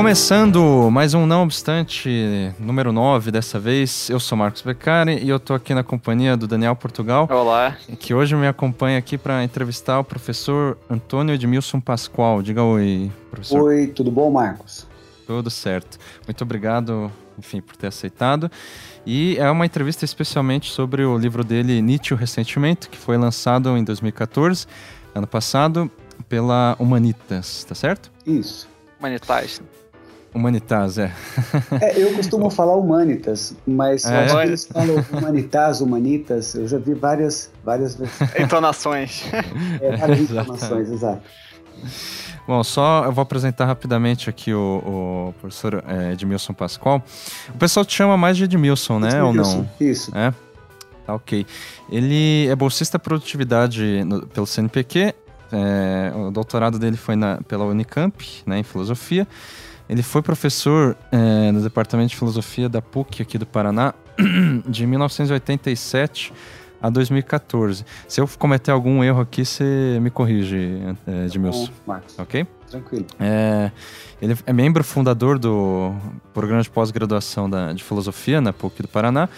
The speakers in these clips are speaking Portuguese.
Começando mais um Não Obstante, número 9 dessa vez. Eu sou Marcos Beccari e eu tô aqui na companhia do Daniel Portugal. Olá. Que hoje me acompanha aqui para entrevistar o professor Antônio Edmilson Pascoal. Diga oi, professor. Oi, tudo bom, Marcos? Tudo certo. Muito obrigado, enfim, por ter aceitado. E é uma entrevista especialmente sobre o livro dele, Nietzsche, o Ressentimento, que foi lançado em 2014, ano passado, pela Humanitas, tá certo? Isso. Humanitas. Humanitas, é. é. Eu costumo falar humanitas, mas é. acho que eles falam humanitas, humanitas. Eu já vi várias, várias entonações. É, várias entonações, exato. Bom, só eu vou apresentar rapidamente aqui o, o professor é, Edmilson Pascoal. O pessoal te chama mais de Edmilson, né? Edmilson, ou não? Isso. É? Tá ok. Ele é bolsista produtividade no, pelo CNPq. É, o doutorado dele foi na, pela Unicamp, né, em filosofia. Ele foi professor é, no Departamento de Filosofia da PUC aqui do Paraná de 1987 a 2014. Se eu cometer algum erro aqui, você me corrige, é, Edmilson. Marcos. Ok? Tranquilo. É, ele é membro fundador do programa de pós-graduação de filosofia na PUC do Paraná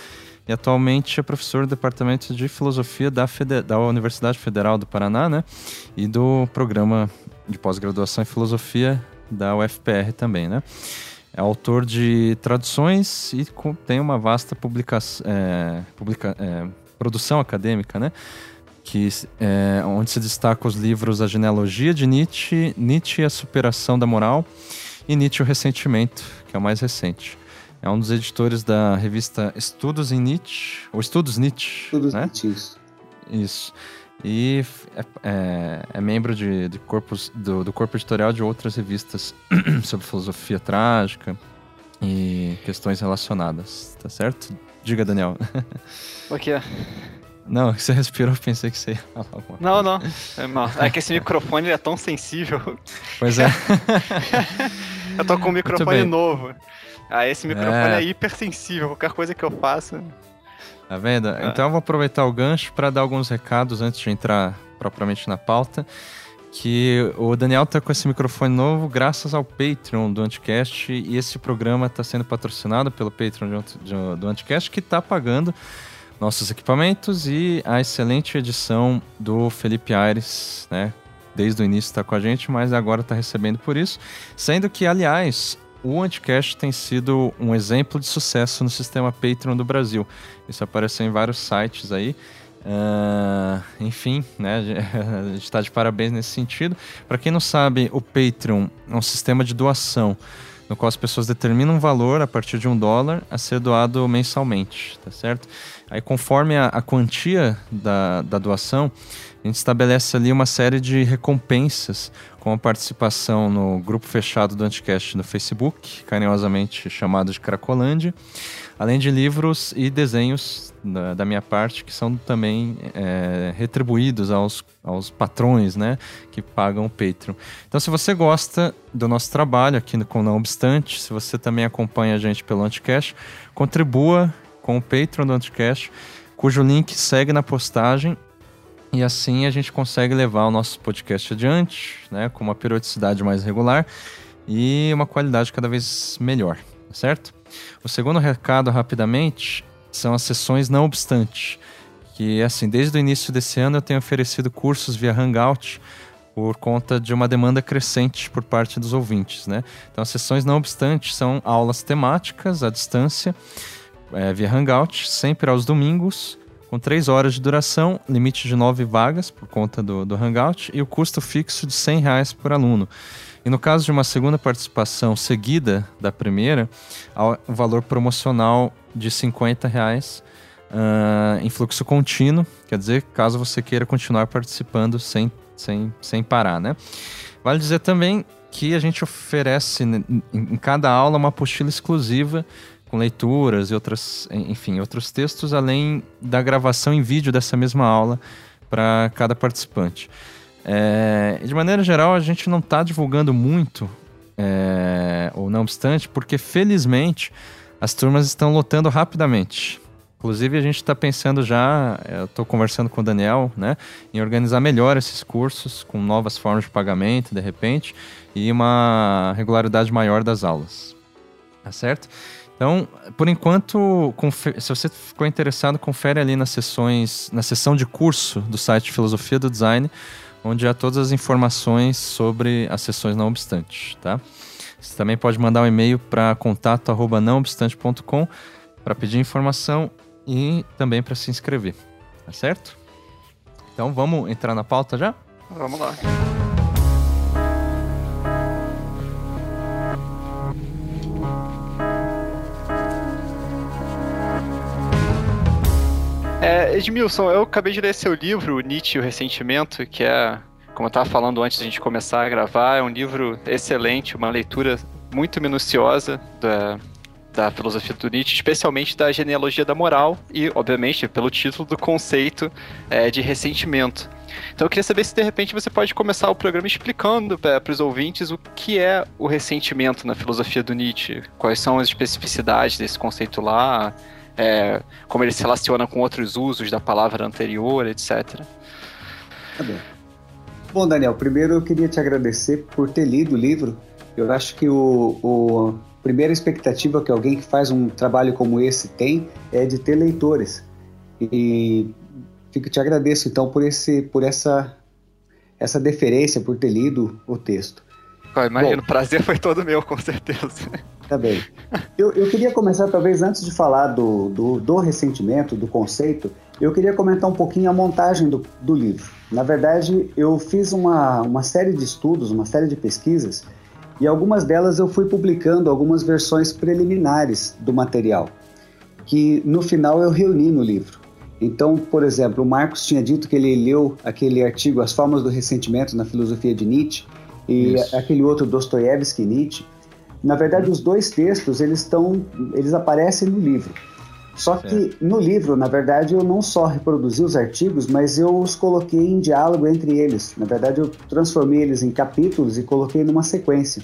e atualmente é professor do Departamento de Filosofia da, Fede da Universidade Federal do Paraná, né? E do programa de pós-graduação em filosofia da UFPR também, né? É autor de traduções e tem uma vasta publicação, é, publica, é, produção acadêmica, né? Que, é, onde se destaca os livros A Genealogia de Nietzsche, Nietzsche e a Superação da Moral e Nietzsche o Ressentimento, que é o mais recente. É um dos editores da revista Estudos em Nietzsche, ou Estudos Nietzsche. Estudos né? Nietzsche, isso. E é, é, é membro de, de corpos, do, do, corpo editorial de outras revistas sobre filosofia trágica e questões relacionadas, tá certo? Diga, Daniel. O que é? Não, você respirou, pensei que você ia falar alguma Não, não. É, é que esse microfone é tão sensível. Pois é. eu tô com um microfone novo. Ah, esse microfone é, é hipersensível. Qualquer coisa que eu faça. Tá vendo? É. Então eu vou aproveitar o gancho para dar alguns recados antes de entrar propriamente na pauta. Que o Daniel tá com esse microfone novo graças ao Patreon do Anticast e esse programa está sendo patrocinado pelo Patreon do Anticast que está pagando nossos equipamentos e a excelente edição do Felipe Aires, né? Desde o início está com a gente, mas agora está recebendo por isso. Sendo que, aliás, o Anticast tem sido um exemplo de sucesso no sistema Patreon do Brasil. Isso apareceu em vários sites aí. Uh, enfim, né, a gente está de parabéns nesse sentido. Para quem não sabe, o Patreon é um sistema de doação no qual as pessoas determinam um valor a partir de um dólar a ser doado mensalmente, tá certo? Aí, conforme a, a quantia da, da doação, a gente estabelece ali uma série de recompensas com a participação no grupo fechado do Anticast no Facebook, carinhosamente chamado de Cracolândia, além de livros e desenhos da, da minha parte que são também é, retribuídos aos, aos patrões né, que pagam o Patreon. Então, se você gosta do nosso trabalho aqui no Não Obstante, se você também acompanha a gente pelo Anticast, contribua com o Patreon do Anticast, cujo link segue na postagem e assim a gente consegue levar o nosso podcast adiante, né, com uma periodicidade mais regular e uma qualidade cada vez melhor, certo? O segundo recado, rapidamente, são as sessões não obstante, que assim, desde o início desse ano eu tenho oferecido cursos via Hangout por conta de uma demanda crescente por parte dos ouvintes, né? Então, as sessões não obstante são aulas temáticas à distância, é, via Hangout, sempre aos domingos, com 3 horas de duração, limite de 9 vagas por conta do, do Hangout e o custo fixo de 100 reais por aluno. E no caso de uma segunda participação seguida da primeira, o valor promocional de 50 reais uh, em fluxo contínuo, quer dizer, caso você queira continuar participando sem, sem, sem parar, né? Vale dizer também que a gente oferece em cada aula uma apostila exclusiva com leituras e outras, enfim, outros textos, além da gravação em vídeo dessa mesma aula para cada participante. É, de maneira geral, a gente não está divulgando muito, é, ou não obstante, porque felizmente as turmas estão lotando rapidamente. Inclusive, a gente está pensando já, é, eu estou conversando com o Daniel, né, em organizar melhor esses cursos, com novas formas de pagamento, de repente, e uma regularidade maior das aulas. Tá certo? Então, por enquanto, se você ficou interessado, confere ali nas sessões, na sessão de curso do site Filosofia do Design, onde há todas as informações sobre as sessões não obstante, tá? Você também pode mandar um e-mail para contato@nãoobstante.com para pedir informação e também para se inscrever, tá certo? Então, vamos entrar na pauta já? Vamos lá. É, Edmilson, eu acabei de ler seu livro, Nietzsche e o Ressentimento, que é, como eu estava falando antes da gente começar a gravar, é um livro excelente, uma leitura muito minuciosa da, da filosofia do Nietzsche, especialmente da genealogia da moral e, obviamente, pelo título do conceito é, de ressentimento. Então eu queria saber se de repente você pode começar o programa explicando para os ouvintes o que é o ressentimento na filosofia do Nietzsche, quais são as especificidades desse conceito lá, é, como ele se relaciona com outros usos da palavra anterior, etc. Tá bom. Bom, Daniel, primeiro eu queria te agradecer por ter lido o livro. Eu acho que o, o primeira expectativa que alguém que faz um trabalho como esse tem é de ter leitores. E fico te agradeço então por esse por essa essa deferência por ter lido o texto. imagino, o prazer foi todo meu, com certeza. Tá bem. Eu, eu queria começar, talvez, antes de falar do, do, do, ressentimento, do conceito, eu queria comentar um pouquinho a montagem do, do livro. Na verdade, eu fiz uma, uma série de estudos, uma série de pesquisas, e algumas delas eu fui publicando algumas versões preliminares do material, que no final eu reuni no livro. Então, por exemplo, o Marcos tinha dito que ele leu aquele artigo As Formas do Ressentimento na Filosofia de Nietzsche, e Isso. aquele outro Dostoiévski Nietzsche, na verdade, os dois textos eles estão, eles aparecem no livro. Só que no livro, na verdade, eu não só reproduzi os artigos, mas eu os coloquei em diálogo entre eles. Na verdade, eu transformei eles em capítulos e coloquei numa sequência.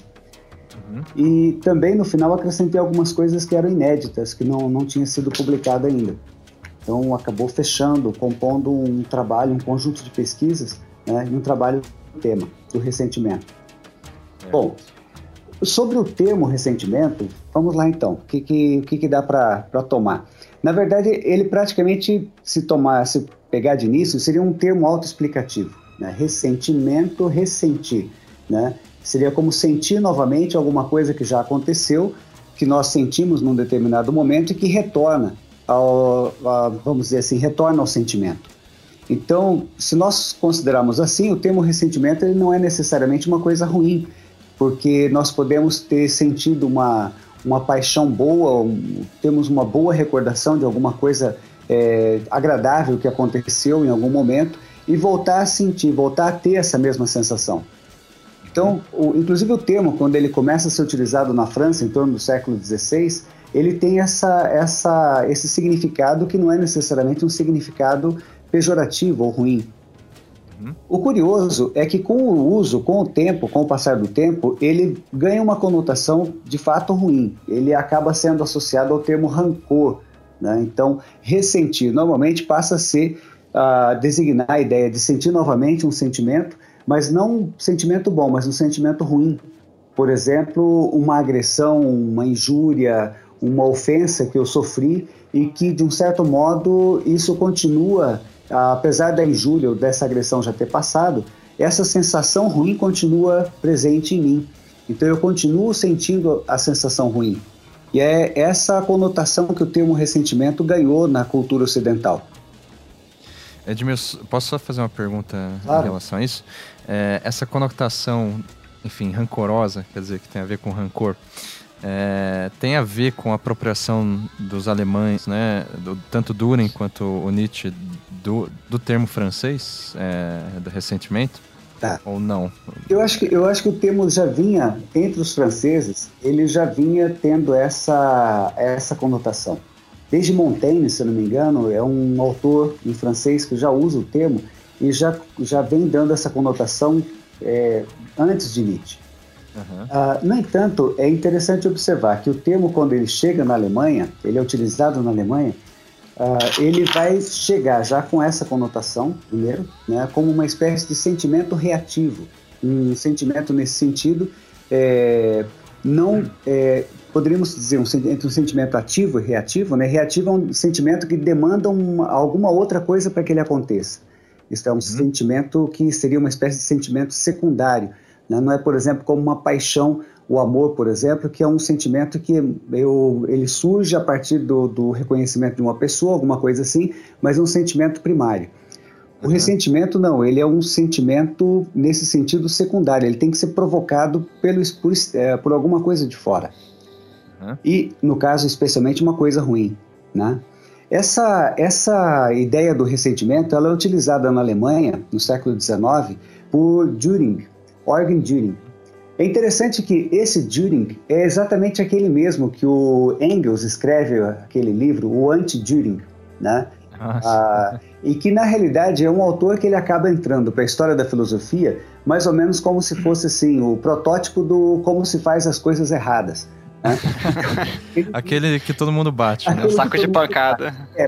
Uhum. E também no final acrescentei algumas coisas que eram inéditas, que não, não tinha sido publicado ainda. Então acabou fechando, compondo um trabalho, um conjunto de pesquisas né, e um trabalho do tema, do ressentimento. É. Bom, Sobre o termo ressentimento, vamos lá então. O que, que, que, que dá para tomar? Na verdade, ele praticamente, se tomar, se pegar de início, seria um termo autoexplicativo. Né? Ressentimento, ressentir. Né? Seria como sentir novamente alguma coisa que já aconteceu, que nós sentimos num determinado momento e que retorna ao, a, vamos dizer assim, retorna ao sentimento. Então, se nós considerarmos assim, o termo ressentimento ele não é necessariamente uma coisa ruim, porque nós podemos ter sentido uma, uma paixão boa, um, temos uma boa recordação de alguma coisa é, agradável que aconteceu em algum momento e voltar a sentir, voltar a ter essa mesma sensação. Então, o, inclusive o termo, quando ele começa a ser utilizado na França, em torno do século XVI, ele tem essa, essa, esse significado que não é necessariamente um significado pejorativo ou ruim. O curioso é que com o uso, com o tempo, com o passar do tempo, ele ganha uma conotação de fato ruim. Ele acaba sendo associado ao termo rancor. Né? Então, ressentir normalmente passa a ser a designar a ideia de sentir novamente um sentimento, mas não um sentimento bom, mas um sentimento ruim. Por exemplo, uma agressão, uma injúria, uma ofensa que eu sofri e que, de um certo modo, isso continua apesar da injúria ou dessa agressão já ter passado, essa sensação ruim continua presente em mim. Então eu continuo sentindo a sensação ruim. E é essa conotação que o termo ressentimento ganhou na cultura ocidental. Edmilson, posso só fazer uma pergunta claro. em relação a isso? É, essa conotação, enfim, rancorosa, quer dizer, que tem a ver com rancor, é, tem a ver com a apropriação dos alemães, né, do, tanto Düren quanto o Nietzsche, do, do termo francês, é, do ressentimento? Tá. Ou não? Eu acho, que, eu acho que o termo já vinha, entre os franceses, ele já vinha tendo essa, essa conotação. Desde Montaigne, se não me engano, é um autor em francês que já usa o termo e já, já vem dando essa conotação é, antes de Nietzsche. Uhum. Uh, no entanto, é interessante observar que o termo, quando ele chega na Alemanha, ele é utilizado na Alemanha, uh, ele vai chegar já com essa conotação, primeiro, né, como uma espécie de sentimento reativo. Um sentimento nesse sentido, é, não é, poderíamos dizer um, entre um sentimento ativo e reativo, né? Reativo é um sentimento que demanda uma, alguma outra coisa para que ele aconteça. Isso é um uhum. sentimento que seria uma espécie de sentimento secundário. Né? Não é, por exemplo, como uma paixão, o amor, por exemplo, que é um sentimento que eu, ele surge a partir do, do reconhecimento de uma pessoa, alguma coisa assim, mas é um sentimento primário. O uhum. ressentimento não, ele é um sentimento nesse sentido secundário, ele tem que ser provocado pelo, por, é, por alguma coisa de fora. Uhum. E, no caso, especialmente uma coisa ruim. Né? Essa, essa ideia do ressentimento ela é utilizada na Alemanha, no século XIX, por Düring, Eugen Düring. É interessante que esse Düring é exatamente aquele mesmo que o Engels escreve aquele livro, o Anti-Düring, né? Ah, e que na realidade é um autor que ele acaba entrando para a história da filosofia mais ou menos como se fosse assim o protótipo do como se faz as coisas erradas. Né? Aquele que todo mundo bate, né? Saco de pancada. É,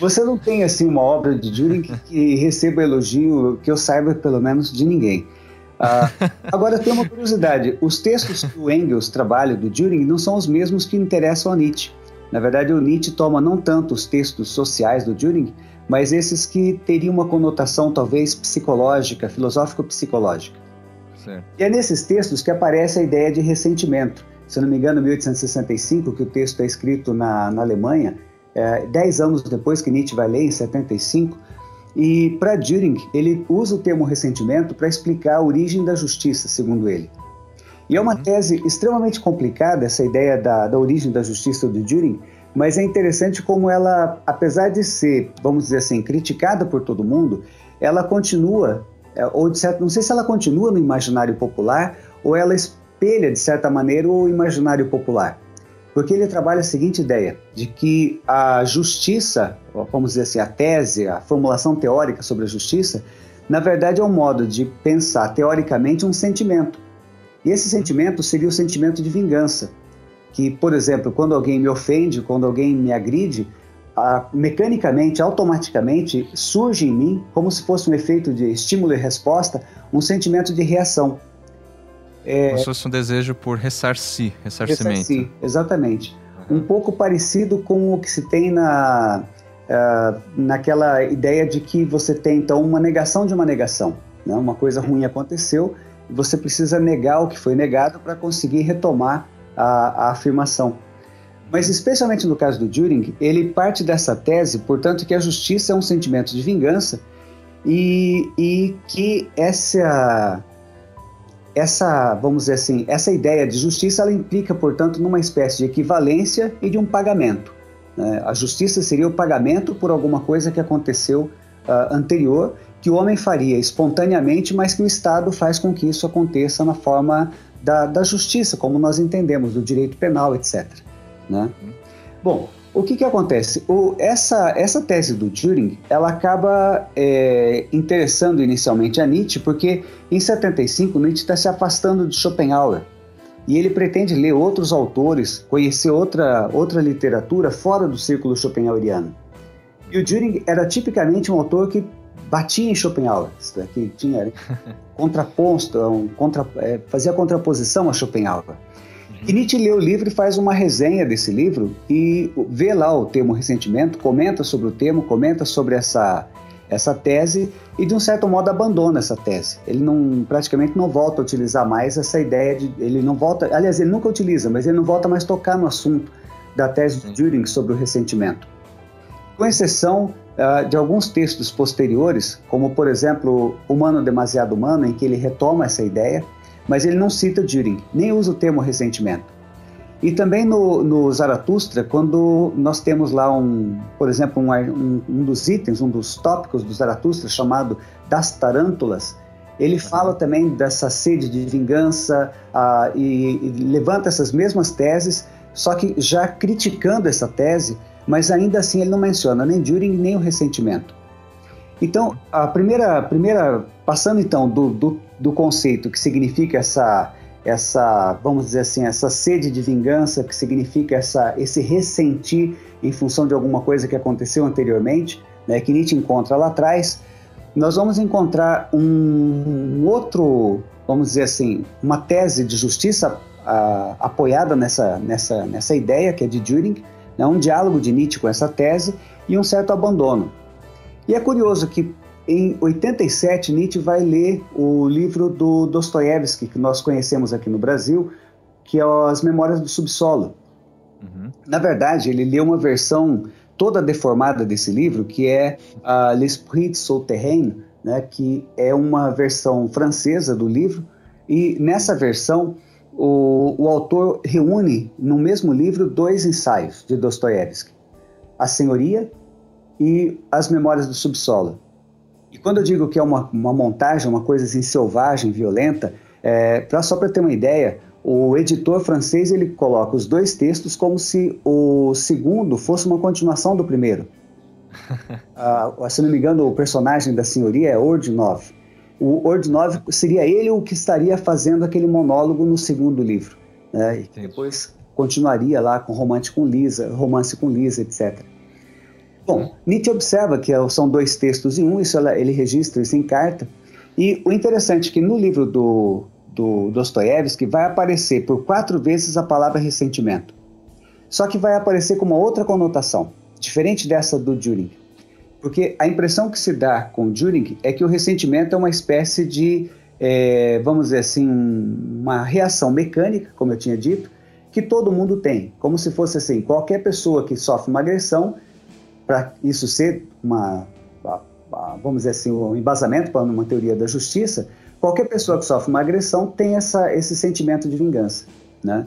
Você não tem assim uma obra de Düring que, que receba elogio que eu saiba pelo menos de ninguém. Uh, agora tem uma curiosidade: os textos que o Engels trabalha do Düring não são os mesmos que interessam a Nietzsche. Na verdade, o Nietzsche toma não tanto os textos sociais do Düring, mas esses que teriam uma conotação talvez psicológica, filosófico-psicológica. E é nesses textos que aparece a ideia de ressentimento. Se não me engano, 1865, que o texto é escrito na, na Alemanha, é, dez anos depois que Nietzsche vai ler, em 75, e para Düring, ele usa o termo ressentimento para explicar a origem da justiça, segundo ele. E é uma uhum. tese extremamente complicada, essa ideia da, da origem da justiça do Düring, mas é interessante como ela, apesar de ser, vamos dizer assim, criticada por todo mundo, ela continua, é, ou de certo, não sei se ela continua no imaginário popular ou ela espelha, de certa maneira, o imaginário popular. Porque ele trabalha a seguinte ideia, de que a justiça, vamos dizer assim, a tese, a formulação teórica sobre a justiça, na verdade é um modo de pensar teoricamente um sentimento. E esse sentimento seria o sentimento de vingança. Que, por exemplo, quando alguém me ofende, quando alguém me agride, a, mecanicamente, automaticamente, surge em mim, como se fosse um efeito de estímulo e resposta, um sentimento de reação. É, como se fosse um desejo por ressarcir, ressarcimento. Ressarcir, exatamente. Um pouco parecido com o que se tem na, uh, naquela ideia de que você tem, então, uma negação de uma negação. Né? Uma coisa ruim aconteceu, você precisa negar o que foi negado para conseguir retomar a, a, afirmação. Mas, especialmente no caso do Düring, ele parte dessa tese, portanto, que a justiça é um sentimento de vingança e, e que essa, essa, vamos dizer assim, essa ideia de justiça, ela implica, portanto, numa espécie de equivalência e de um pagamento. Né? A justiça seria o pagamento por alguma coisa que aconteceu uh, anterior que o homem faria espontaneamente, mas que o Estado faz com que isso aconteça na forma da, da justiça, como nós entendemos, do direito penal, etc. Né? Bom, o que, que acontece? O, essa, essa tese do Turing, ela acaba é, interessando inicialmente a Nietzsche, porque em 75 Nietzsche está se afastando de Schopenhauer e ele pretende ler outros autores, conhecer outra, outra literatura fora do círculo schopenhaueriano. E o Turing era tipicamente um autor que batia em Schopenhauer, que tinha contraposto, um, contra, é, fazia contraposição a Schopenhauer. E Nietzsche lê o livro e faz uma resenha desse livro e vê lá o termo ressentimento, comenta sobre o termo, comenta sobre essa, essa tese e de um certo modo abandona essa tese. Ele não praticamente não volta a utilizar mais essa ideia de ele não volta, aliás, ele nunca utiliza, mas ele não volta mais a tocar no assunto da tese de Düring sobre o ressentimento. Com exceção uh, de alguns textos posteriores, como por exemplo Humano Demasiado Humano, em que ele retoma essa ideia, mas ele não cita Düring, nem usa o termo ressentimento. E também no, no Zaratustra, quando nós temos lá um, por exemplo, um, um, um, dos itens, um dos tópicos do Zaratustra chamado das tarântulas, Ele fala também dessa sede de vingança uh, e, e levanta essas mesmas teses, só que já criticando essa tese, mas ainda assim ele não menciona nem Düring nem o ressentimento. Então, a primeira, primeira passando então do, do, do, conceito que significa essa, essa, vamos dizer assim, essa sede de vingança, que significa essa, esse ressentir em função de alguma coisa que aconteceu anteriormente, né, que Nietzsche encontra lá atrás, nós vamos encontrar um, um outro, vamos dizer assim, uma tese de justiça a, apoiada nessa, nessa, nessa ideia que é de Düring, né, um diálogo de Nietzsche com essa tese e um certo abandono. E é curioso que em 87 Nietzsche vai ler o livro do Dostoiévski que nós conhecemos aqui no Brasil, que é As Memórias do Subsolo. Uhum. Na verdade, ele leu uma versão toda deformada desse livro, que é uh, L'Esprit Souterrain, né, que é uma versão francesa do livro, e nessa versão o, o autor reúne no mesmo livro dois ensaios de Dostoiévski, A Senhoria e As Memórias do Subsolo. E quando eu digo que é uma, uma montagem, uma coisa assim selvagem, violenta, é, pra, só para ter uma ideia, o editor francês ele coloca os dois textos como se o segundo fosse uma continuação do primeiro. uh, se não me engano, o personagem da senhoria é Ordinov. O Ordinov seria ele o que estaria fazendo aquele monólogo no segundo livro. Né? E depois continuaria lá com romance com Lisa, romance com Lisa, etc. Bom, Nietzsche observa que são dois textos em um, isso ele registra isso em carta. E o interessante é que no livro do do Dostoiévski, vai aparecer por quatro vezes a palavra ressentimento. Só que vai aparecer com uma outra conotação, diferente dessa do Düring. Porque a impressão que se dá com Düring é que o ressentimento é uma espécie de, é, vamos dizer assim, uma reação mecânica, como eu tinha dito, que todo mundo tem. Como se fosse assim, qualquer pessoa que sofre uma agressão, para isso ser uma, vamos dizer assim, um embasamento para uma teoria da justiça, Qualquer pessoa que sofre uma agressão tem essa, esse sentimento de vingança, né?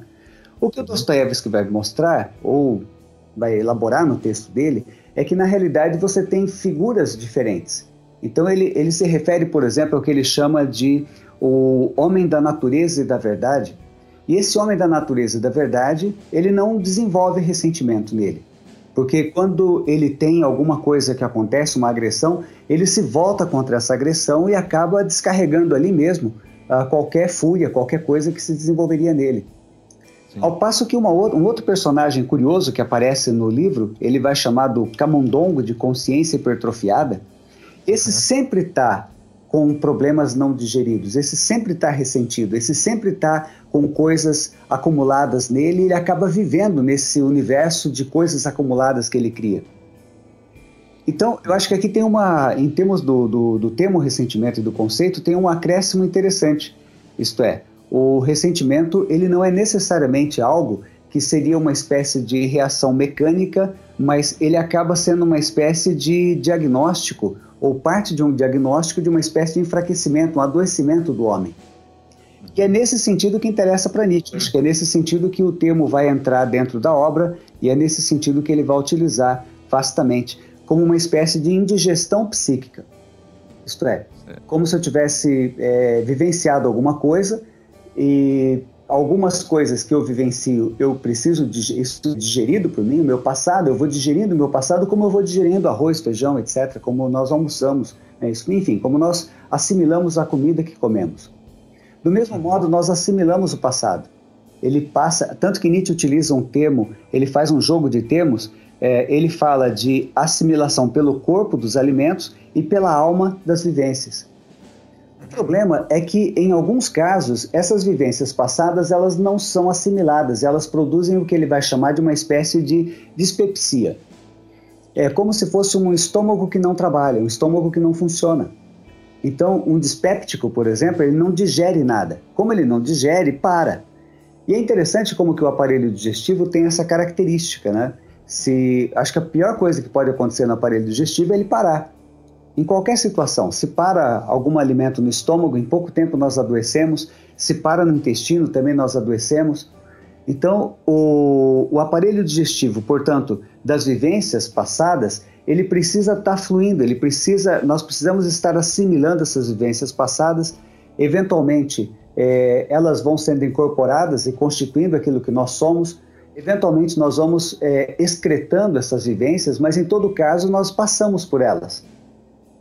O que o Dostoiévski vai mostrar, ou vai elaborar no texto dele, é que na realidade você tem figuras diferentes. Então ele, ele se refere, por exemplo, ao que ele chama de o homem da natureza e da verdade. E esse homem da natureza e da verdade, ele não desenvolve ressentimento nele. Porque quando ele tem alguma coisa que acontece, uma agressão, ele se volta contra essa agressão e acaba descarregando ali mesmo uh, qualquer fúria, qualquer coisa que se desenvolveria nele. Sim. Ao passo que um outro personagem curioso que aparece no livro, ele vai chamar do camundongo de consciência hipertrofiada, esse uhum. sempre está com problemas não digeridos, esse sempre está ressentido, esse sempre está com coisas acumuladas nele e ele acaba vivendo nesse universo de coisas acumuladas que ele cria. Então, eu acho que aqui tem uma, em termos do, do, do termo ressentimento e do conceito, tem um acréscimo interessante. Isto é, o ressentimento ele não é necessariamente algo que seria uma espécie de reação mecânica, mas ele acaba sendo uma espécie de diagnóstico ou parte de um diagnóstico de uma espécie de enfraquecimento, um adoecimento do homem. E é nesse sentido que interessa para Nietzsche, que é nesse sentido que o termo vai entrar dentro da obra e é nesse sentido que ele vai utilizar vastamente, como uma espécie de indigestão psíquica. Isto é, como se eu tivesse é, vivenciado alguma coisa e algumas coisas que eu vivencio, eu preciso de isso digerido por mim, o meu passado, eu vou digerindo o meu passado como eu vou digerindo arroz, feijão, etc., como nós almoçamos, né? enfim, como nós assimilamos a comida que comemos. Do mesmo modo, nós assimilamos o passado. Ele passa, tanto que Nietzsche utiliza um termo, ele faz um jogo de termos, é, ele fala de assimilação pelo corpo dos alimentos e pela alma das vivências. Problema é que, em alguns casos, essas vivências passadas elas não são assimiladas, elas produzem o que ele vai chamar de uma espécie de dispepsia. É como se fosse um estômago que não trabalha, um estômago que não funciona. Então, um dispéptico, por exemplo, ele não digere nada. Como ele não digere, para. E é interessante como que o aparelho digestivo tem essa característica, né? Se, acho que a pior coisa que pode acontecer no aparelho digestivo é ele parar. Em qualquer situação, se para algum alimento no estômago, em pouco tempo nós adoecemos, se para no intestino, também nós adoecemos. Então, o, o aparelho digestivo, portanto, das vivências passadas, ele precisa estar tá fluindo, ele precisa, nós precisamos estar assimilando essas vivências passadas, eventualmente é, elas vão sendo incorporadas e constituindo aquilo que nós somos, eventualmente nós vamos é, excretando essas vivências, mas em todo caso nós passamos por elas.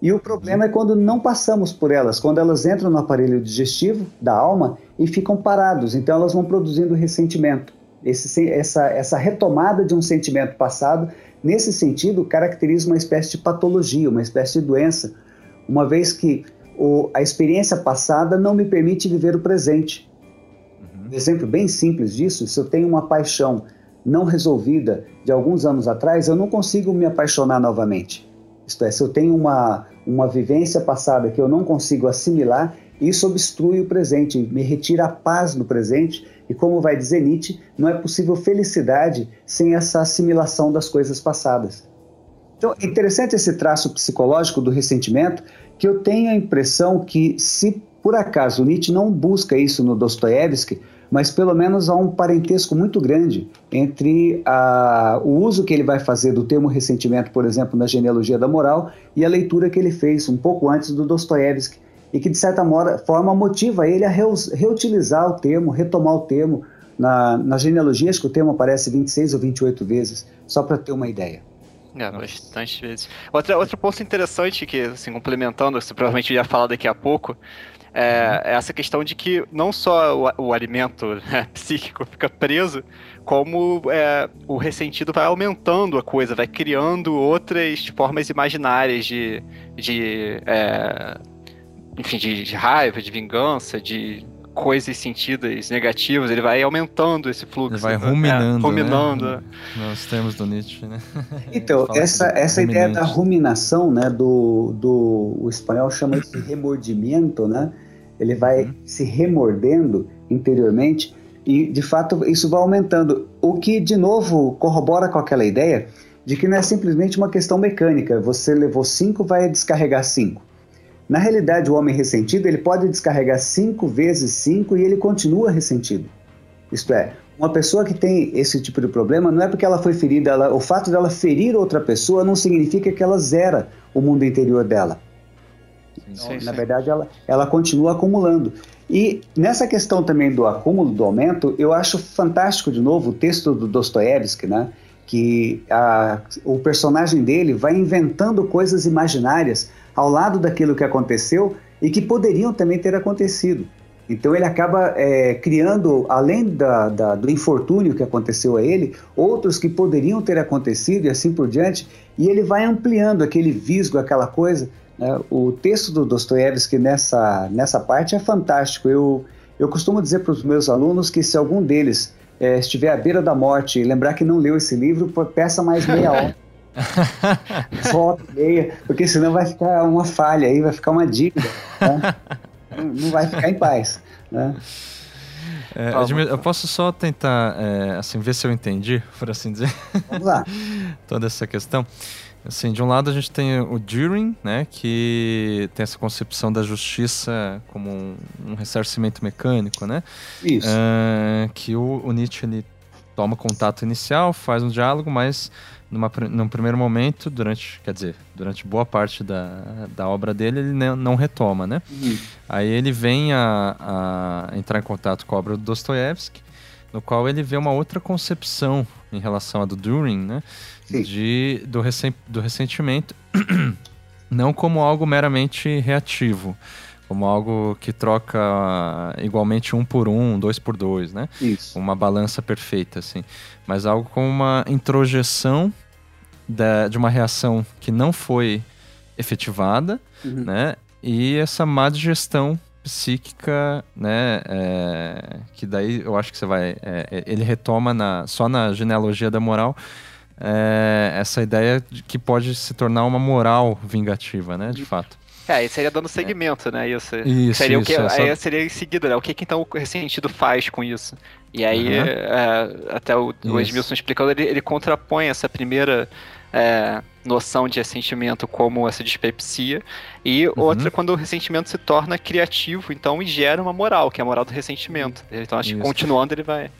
E o problema é quando não passamos por elas, quando elas entram no aparelho digestivo da alma e ficam parados, então elas vão produzindo ressentimento. Esse, essa, essa retomada de um sentimento passado, nesse sentido, caracteriza uma espécie de patologia, uma espécie de doença, uma vez que o, a experiência passada não me permite viver o presente. Uhum. Um exemplo bem simples disso: se eu tenho uma paixão não resolvida de alguns anos atrás, eu não consigo me apaixonar novamente. Isto é, se eu tenho uma, uma vivência passada que eu não consigo assimilar, isso obstrui o presente, me retira a paz no presente, e como vai dizer Nietzsche, não é possível felicidade sem essa assimilação das coisas passadas. Então, é interessante esse traço psicológico do ressentimento, que eu tenho a impressão que, se por acaso Nietzsche não busca isso no Dostoiévski, mas pelo menos há um parentesco muito grande entre a, o uso que ele vai fazer do termo ressentimento, por exemplo, na genealogia da moral, e a leitura que ele fez um pouco antes do Dostoiévski, e que de certa forma motiva ele a reutilizar o termo, retomar o termo. Na, na genealogia, acho que o termo aparece 26 ou 28 vezes, só para ter uma ideia. É, bastante vezes. Outra, outro ponto interessante que, assim, complementando, você provavelmente ia falar daqui a pouco, é, é, essa questão de que não só o, o alimento né, psíquico fica preso, como é, o ressentido vai aumentando a coisa, vai criando outras formas imaginárias de, de é, enfim, de, de, raiva, de vingança, de coisas sentidas negativas, ele vai aumentando esse fluxo. Ele vai né? ruminando. É, ruminando. Né? Nós temos do Nietzsche, né? Então, essa, essa ideia da ruminação, né, do, do o espanhol chama isso de remordimento, né? Ele vai uhum. se remordendo interiormente e, de fato, isso vai aumentando. O que, de novo, corrobora com aquela ideia de que não é simplesmente uma questão mecânica. Você levou cinco, vai descarregar cinco. Na realidade, o homem ressentido ele pode descarregar cinco vezes cinco e ele continua ressentido. Isto é, uma pessoa que tem esse tipo de problema não é porque ela foi ferida, ela, o fato dela ferir outra pessoa não significa que ela zera o mundo interior dela. Então, na verdade, ela, ela continua acumulando. E nessa questão também do acúmulo, do aumento, eu acho fantástico, de novo, o texto do Dostoiévski, né? que a, o personagem dele vai inventando coisas imaginárias ao lado daquilo que aconteceu e que poderiam também ter acontecido. Então ele acaba é, criando, além da, da, do infortúnio que aconteceu a ele, outros que poderiam ter acontecido e assim por diante, e ele vai ampliando aquele visgo, aquela coisa. Né? O texto do Dostoiévski nessa, nessa parte é fantástico. Eu, eu costumo dizer para os meus alunos que se algum deles é, estiver à beira da morte e lembrar que não leu esse livro, peça mais meia hora Volta meia, porque senão vai ficar uma falha aí, vai ficar uma dívida. Né? não vai ficar em paz. Né? É, eu posso só tentar, é, assim, ver se eu entendi, por assim dizer. Vamos lá. Toda essa questão. Assim, de um lado a gente tem o Düring, né, que tem essa concepção da justiça como um, um ressarcimento mecânico, né? Isso. É, que o, o Nietzsche ele toma contato inicial, faz um diálogo, mas numa, num primeiro momento, durante, quer dizer, durante boa parte da, da obra dele, ele não, retoma, né? Uhum. Aí ele vem a, a, entrar em contato com a obra do Dostoiévski, no qual ele vê uma outra concepção em relação à do Düring, né? De, do, ressent, do ressentimento, não como algo meramente reativo, como algo que troca igualmente um por um, dois por dois, né? Isso. Uma balança perfeita, assim. Mas algo com uma introjeção da, de uma reação que não foi efetivada, uhum. né? E essa má digestão psíquica, né? É, que daí eu acho que você vai. É, é ele retoma na, só na genealogia da moral. É, essa ideia de que pode se tornar uma moral vingativa, né? De fato. É, aí seria dando segmento, é. né? Isso. isso seria isso, o que, é só... Aí seria em seguida, né? O que, que então o ressentido faz com isso? E aí, uhum. é, até o, o Edmilson explicando, ele, ele contrapõe essa primeira é, noção de ressentimento como essa dispepsia, e uhum. outra quando o ressentimento se torna criativo, então, e gera uma moral, que é a moral do ressentimento. Então, acho que continuando ele vai.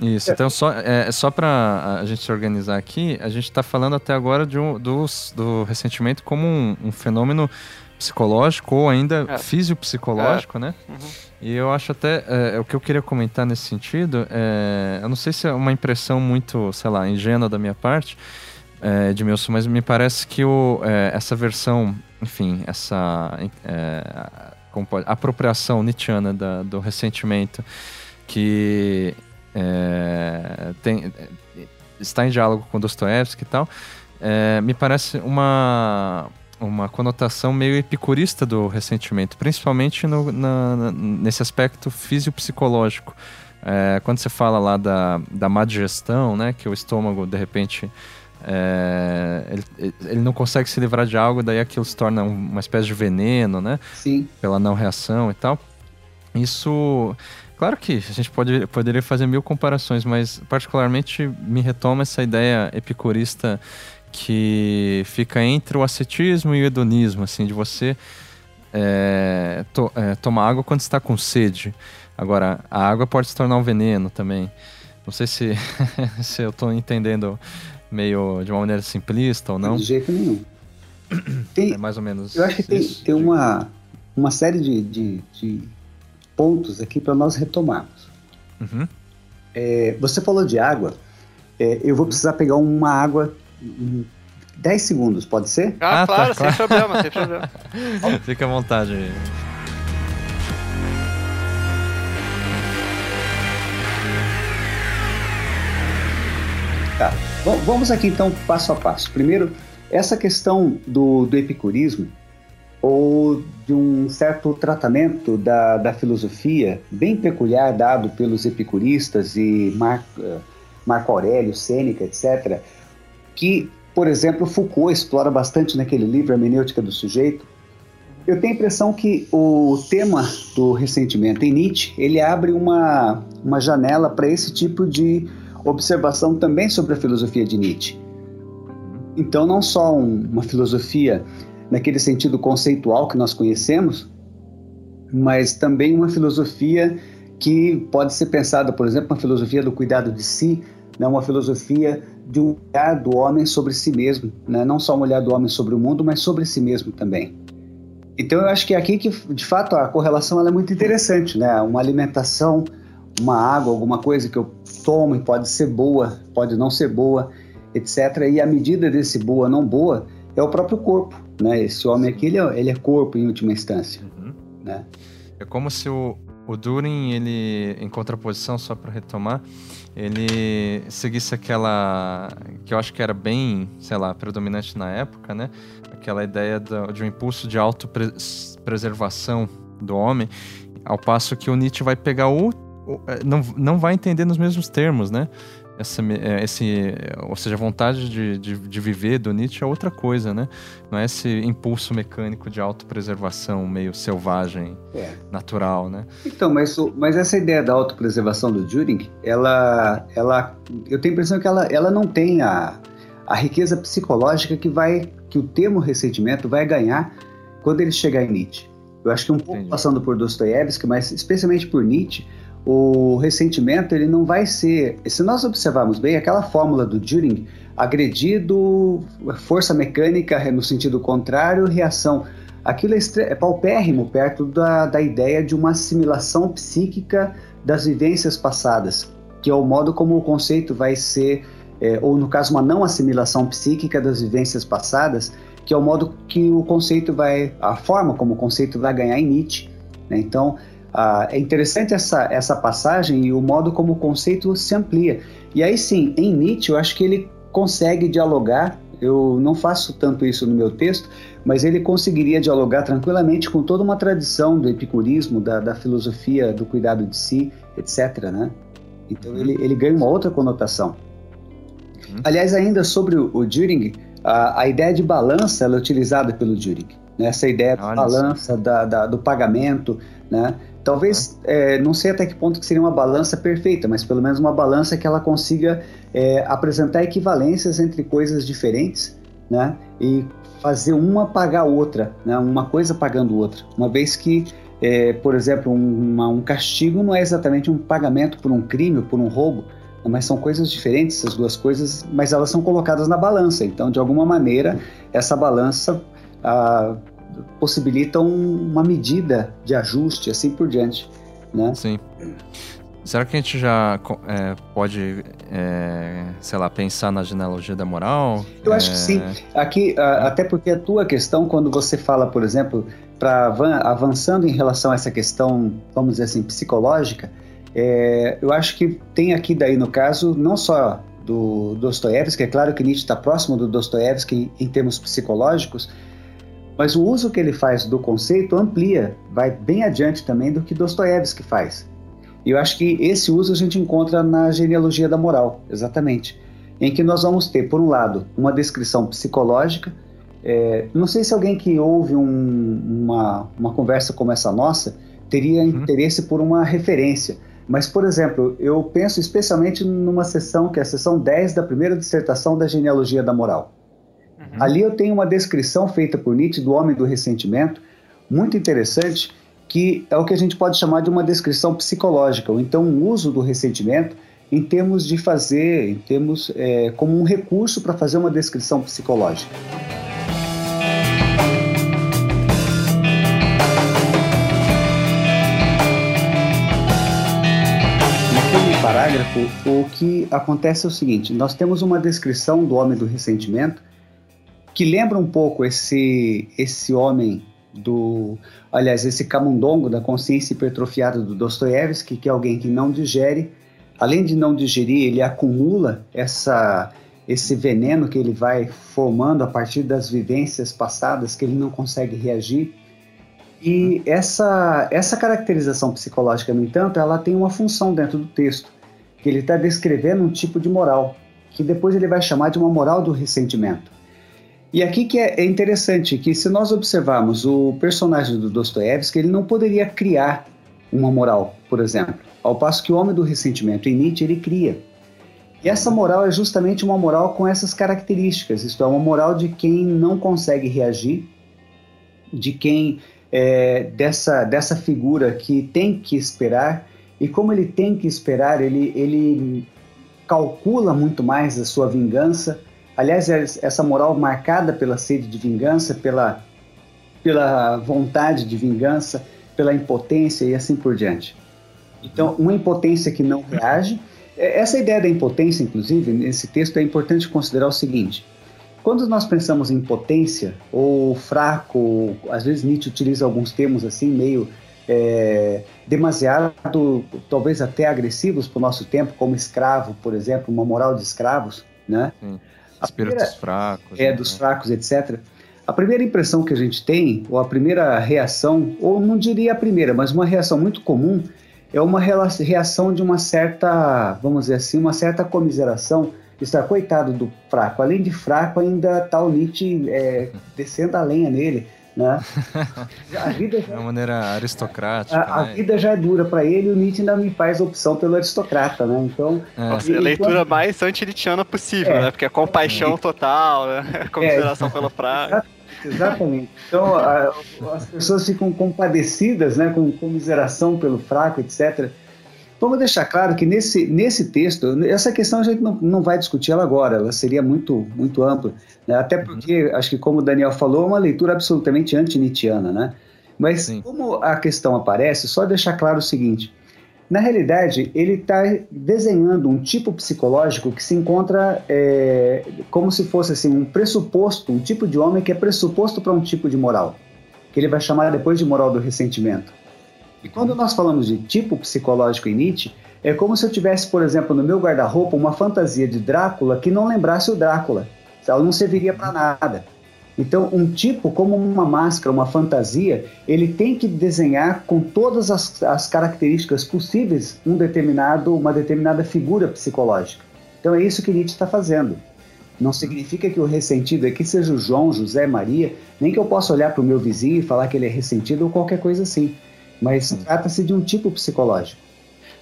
Isso, então só, é, só para a gente se organizar aqui, a gente está falando até agora de um, do, do ressentimento como um, um fenômeno psicológico ou ainda é. fisiopsicológico, é. né? Uhum. E eu acho até, é, o que eu queria comentar nesse sentido, é, eu não sei se é uma impressão muito, sei lá, ingênua da minha parte, é, Edmilson, mas me parece que o, é, essa versão, enfim, essa é, pode, apropriação nietzschiana da, do ressentimento, que é, tem, está em diálogo com Dostoevsky e tal, é, me parece uma uma conotação meio epicurista do ressentimento, principalmente no, na, na, nesse aspecto fisiopsicológico. É, quando você fala lá da, da má digestão, né, que o estômago, de repente, é, ele, ele não consegue se livrar de algo, daí aquilo se torna uma espécie de veneno, né? Sim. Pela não reação e tal. Isso Claro que a gente pode, poderia fazer mil comparações, mas particularmente me retoma essa ideia epicurista que fica entre o ascetismo e o hedonismo, assim, de você é, to, é, tomar água quando está com sede. Agora, a água pode se tornar um veneno também. Não sei se, se eu estou entendendo meio de uma maneira simplista ou não. De jeito nenhum. Tem, é mais ou menos. Eu acho que tem, tem uma, uma série de, de, de pontos aqui para nós retomarmos. Uhum. É, você falou de água. É, eu vou precisar pegar uma água 10 segundos, pode ser? Ah, ah claro, tá, sem claro. problema, sem problema. Fica à vontade aí. Tá, vamos aqui então passo a passo. Primeiro, essa questão do, do epicurismo ou de um certo tratamento da, da filosofia bem peculiar dado pelos epicuristas e Mar, eh, Marco Aurélio, Sêneca, etc., que, por exemplo, Foucault explora bastante naquele livro Hermenêutica do Sujeito. Eu tenho a impressão que o tema do ressentimento em Nietzsche, ele abre uma, uma janela para esse tipo de observação também sobre a filosofia de Nietzsche. Então, não só um, uma filosofia naquele sentido conceitual que nós conhecemos, mas também uma filosofia que pode ser pensada, por exemplo, uma filosofia do cuidado de si, né, uma filosofia de um olhar do homem sobre si mesmo, né? não só um olhar do homem sobre o mundo, mas sobre si mesmo também. Então eu acho que é aqui que, de fato, a correlação ela é muito interessante, né? Uma alimentação, uma água, alguma coisa que eu tomo e pode ser boa, pode não ser boa, etc. E a medida desse boa, não boa, é o próprio corpo, né? Esse homem aqui, ele é, ele é corpo em última instância, uhum. né? É como se o, o Durin, ele, em contraposição, só para retomar, ele seguisse aquela que eu acho que era bem, sei lá, predominante na época, né? Aquela ideia do, de um impulso de autopreservação do homem, ao passo que o Nietzsche vai pegar o, o é, não, não vai entender nos mesmos termos, né? Essa, é, esse, ou seja, a vontade de, de, de, viver do Nietzsche é outra coisa, né? Não é esse impulso mecânico de autopreservação meio selvagem, é. natural, né? Então, mas, mas essa ideia da autopreservação do Düring, ela, ela, eu tenho a impressão que ela, ela não tem a, a riqueza psicológica que vai, que o termo ressentimento vai ganhar quando ele chegar em Nietzsche. Eu acho que um pouco Entendi. passando por Dostoiévski, mas especialmente por Nietzsche, o ressentimento ele não vai ser, se nós observarmos bem, aquela fórmula do Düring, agredido, força mecânica no sentido contrário, reação, aquilo é, é paupérrimo perto da, da ideia de uma assimilação psíquica das vivências passadas, que é o modo como o conceito vai ser, é, ou no caso uma não assimilação psíquica das vivências passadas, que é o modo que o conceito vai, a forma como o conceito vai ganhar em Nietzsche. Né? Então, ah, é interessante essa, essa passagem e o modo como o conceito se amplia. E aí sim, em Nietzsche, eu acho que ele consegue dialogar. Eu não faço tanto isso no meu texto, mas ele conseguiria dialogar tranquilamente com toda uma tradição do epicurismo, da, da filosofia do cuidado de si, etc. Né? Então ele, ele ganha uma outra conotação. Uhum. Aliás, ainda sobre o, o Düring, a, a, ideia de balança é utilizada pelo Düring. Né? Essa ideia de balança, da, da, do pagamento, né? Talvez, é, não sei até que ponto que seria uma balança perfeita, mas pelo menos uma balança que ela consiga é, apresentar equivalências entre coisas diferentes, né? E fazer uma pagar a outra, né? Uma coisa pagando outra. Uma vez que, é, por exemplo, um, uma, um castigo não é exatamente um pagamento por um crime, por um roubo, mas são coisas diferentes essas duas coisas, mas elas são colocadas na balança. Então, de alguma maneira, essa balança ah, possibilita um, uma medida de ajuste, assim por diante. Né? Sim. Será que a gente já é, pode, é, sei lá, pensar na genealogia da moral? Eu acho que sim. É. Aqui, a, até porque a tua questão, quando você fala, por exemplo, para avançando em relação a essa questão, vamos dizer assim, psicológica, é, eu acho que tem aqui daí no caso não só do Dostoiévski, é claro que Nietzsche está próximo do Dostoiévski em termos psicológicos, mas o uso que ele faz do conceito amplia, vai bem adiante também do que Dostoiévski faz. E eu acho que esse uso a gente encontra na genealogia da moral, exatamente, em que nós vamos ter, por um lado, uma descrição psicológica. É, não sei se alguém que ouve um, uma, uma conversa como essa nossa teria uhum. interesse por uma referência. Mas, por exemplo, eu penso especialmente numa sessão que é a sessão 10 da primeira dissertação da genealogia da moral. Uhum. Ali eu tenho uma descrição feita por Nietzsche do homem do ressentimento, muito interessante, que é o que a gente pode chamar de uma descrição psicológica, ou então um uso do ressentimento em termos de fazer, em termos é, como um recurso para fazer uma descrição psicológica. Naquele parágrafo, o que acontece é o seguinte: nós temos uma descrição do homem do ressentimento que lembra um pouco esse, esse homem do, aliás, esse camundongo da consciência hipertrofiada do Dostoiévski, que é alguém que não digere, além de não digerir, ele acumula essa esse veneno que ele vai formando a partir das vivências passadas que ele não consegue reagir. E essa essa caracterização psicológica, no entanto, ela tem uma função dentro do texto, que ele está descrevendo um tipo de moral, que depois ele vai chamar de uma moral do ressentimento. E aqui que é, é interessante que se nós observarmos o personagem do Dostoiévski, ele não poderia criar uma moral, por exemplo, ao passo que o homem do ressentimento em Nietzsche ele cria. E essa moral é justamente uma moral com essas características, isto é, uma moral de quem não consegue reagir, de quem é, dessa, dessa figura que tem que esperar, e como ele tem que esperar, ele, ele calcula muito mais a sua vingança, Aliás, é essa moral marcada pela sede de vingança, pela, pela vontade de vingança, pela impotência e assim por diante. Então, uma impotência que não reage. É, essa ideia da impotência, inclusive, nesse texto é importante considerar o seguinte: quando nós pensamos em potência ou fraco, às vezes Nietzsche utiliza alguns termos assim meio é, demasiado, talvez até agressivos para o nosso tempo, como escravo, por exemplo, uma moral de escravos, né? Espírito primeira, dos fracos. É, né? dos fracos, etc. A primeira impressão que a gente tem, ou a primeira reação, ou não diria a primeira, mas uma reação muito comum, é uma reação de uma certa, vamos dizer assim, uma certa comiseração. Está coitado do fraco. Além de fraco, ainda está o Nietzsche é, descendo a lenha nele. Né? A vida já, de uma maneira aristocrática. A, a né? vida já é dura para ele e o Nietzsche ainda me faz opção pelo aristocrata, né? Então. É. Nossa, a leitura quando... mais anti-Nietzschiana possível, é. né? Porque é compaixão é. total, né? Consideração é. pelo prato. Exatamente. Então a, as pessoas ficam compadecidas, né? Com comiseração pelo fraco, etc. Vamos deixar claro que nesse, nesse texto, essa questão a gente não, não vai discutir ela agora, ela seria muito, muito ampla, né? até uhum. porque, acho que como o Daniel falou, é uma leitura absolutamente anti-Nietzscheana, né? Mas Sim. como a questão aparece, só deixar claro o seguinte, na realidade, ele está desenhando um tipo psicológico que se encontra é, como se fosse assim um pressuposto, um tipo de homem que é pressuposto para um tipo de moral, que ele vai chamar depois de moral do ressentimento. E quando nós falamos de tipo psicológico em Nietzsche, é como se eu tivesse, por exemplo, no meu guarda-roupa uma fantasia de Drácula que não lembrasse o Drácula. Ela não serviria para nada. Então, um tipo, como uma máscara, uma fantasia, ele tem que desenhar com todas as, as características possíveis um determinado, uma determinada figura psicológica. Então, é isso que Nietzsche está fazendo. Não significa que o ressentido aqui seja o João, José, Maria, nem que eu possa olhar para o meu vizinho e falar que ele é ressentido ou qualquer coisa assim mas trata-se de um tipo psicológico.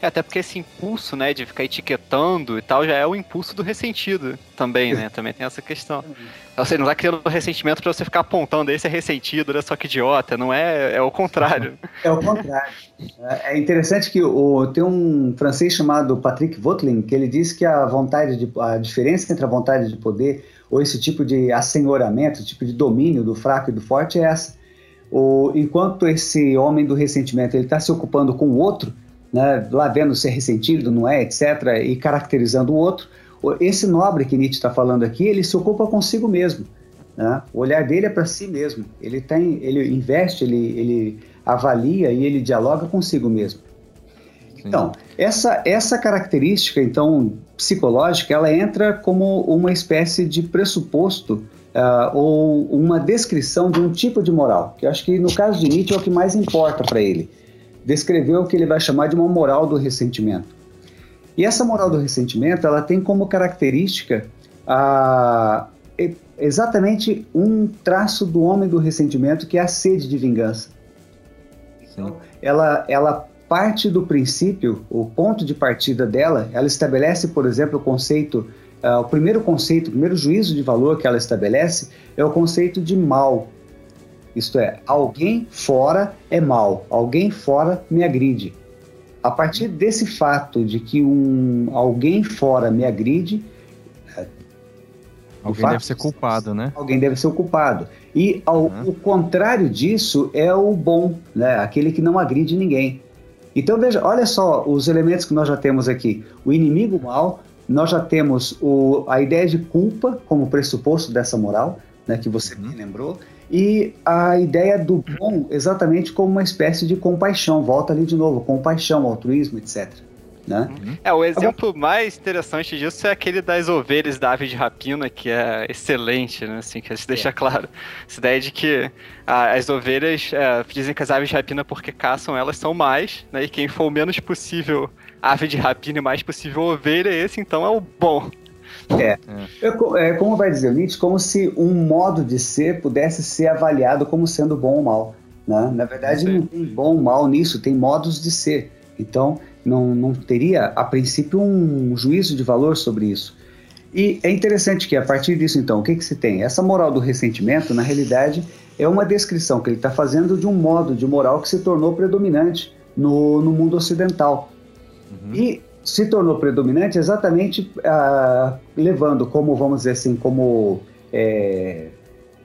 É, até porque esse impulso, né, de ficar etiquetando e tal, já é o impulso do ressentido também, né? Também tem essa questão. Você não tá criando ressentimento para você ficar apontando esse é ressentido, olha só que idiota, não é, é o contrário. É o contrário. É, é interessante que o, tem um francês chamado Patrick Vautlin que ele diz que a vontade de, a diferença entre a vontade de poder ou esse tipo de assenhoramento, tipo de domínio do fraco e do forte é essa. O, enquanto esse homem do ressentimento ele está se ocupando com o outro, né, lá vendo ser ressentido, não é, etc., e caracterizando o outro, esse nobre que Nietzsche está falando aqui, ele se ocupa consigo mesmo. Né? O olhar dele é para si mesmo. Ele tem, ele investe, ele, ele avalia e ele dialoga consigo mesmo. Sim. Então, essa, essa característica, então, psicológica, ela entra como uma espécie de pressuposto uh, ou uma descrição de um tipo de moral, que eu acho que no caso de Nietzsche é o que mais importa para ele descreveu o que ele vai chamar de uma moral do ressentimento. E essa moral do ressentimento, ela tem como característica a, exatamente um traço do homem do ressentimento, que é a sede de vingança. Então, ela, ela parte do princípio, o ponto de partida dela, ela estabelece, por exemplo, o conceito, uh, o primeiro conceito, o primeiro juízo de valor que ela estabelece é o conceito de mal. Isto é, alguém fora é mal, alguém fora me agride. A partir desse fato de que um alguém fora me agride, alguém fato, deve ser culpado, né? Alguém deve ser o culpado. E ao, uhum. o contrário disso é o bom, né? Aquele que não agride ninguém. Então veja, olha só os elementos que nós já temos aqui. O inimigo mal, nós já temos o, a ideia de culpa como pressuposto dessa moral, né, que você uhum. me lembrou e a ideia do bom exatamente como uma espécie de compaixão. Volta ali de novo, compaixão, altruísmo, etc. Né? Uhum. É, o exemplo Agora... mais interessante disso é aquele das ovelhas da ave de rapina, que é excelente, né? Assim, que se deixa é. claro. Essa ideia de que ah, as ovelhas é, dizem que as aves de rapina, porque caçam, elas são mais, né? E quem for o menos possível ave de rapina e mais possível ovelha, esse então é o bom. É. é. é. Como vai dizer o Nietzsche, como se um modo de ser pudesse ser avaliado como sendo bom ou mal. Né? Na verdade, não tem bom ou mal nisso, tem modos de ser. Então, não, não teria, a princípio, um juízo de valor sobre isso. E é interessante que, a partir disso, então, o que, que se tem? Essa moral do ressentimento, na realidade, é uma descrição que ele está fazendo de um modo de moral que se tornou predominante no, no mundo ocidental. Uhum. E se tornou predominante exatamente ah, levando como, vamos dizer assim, como é,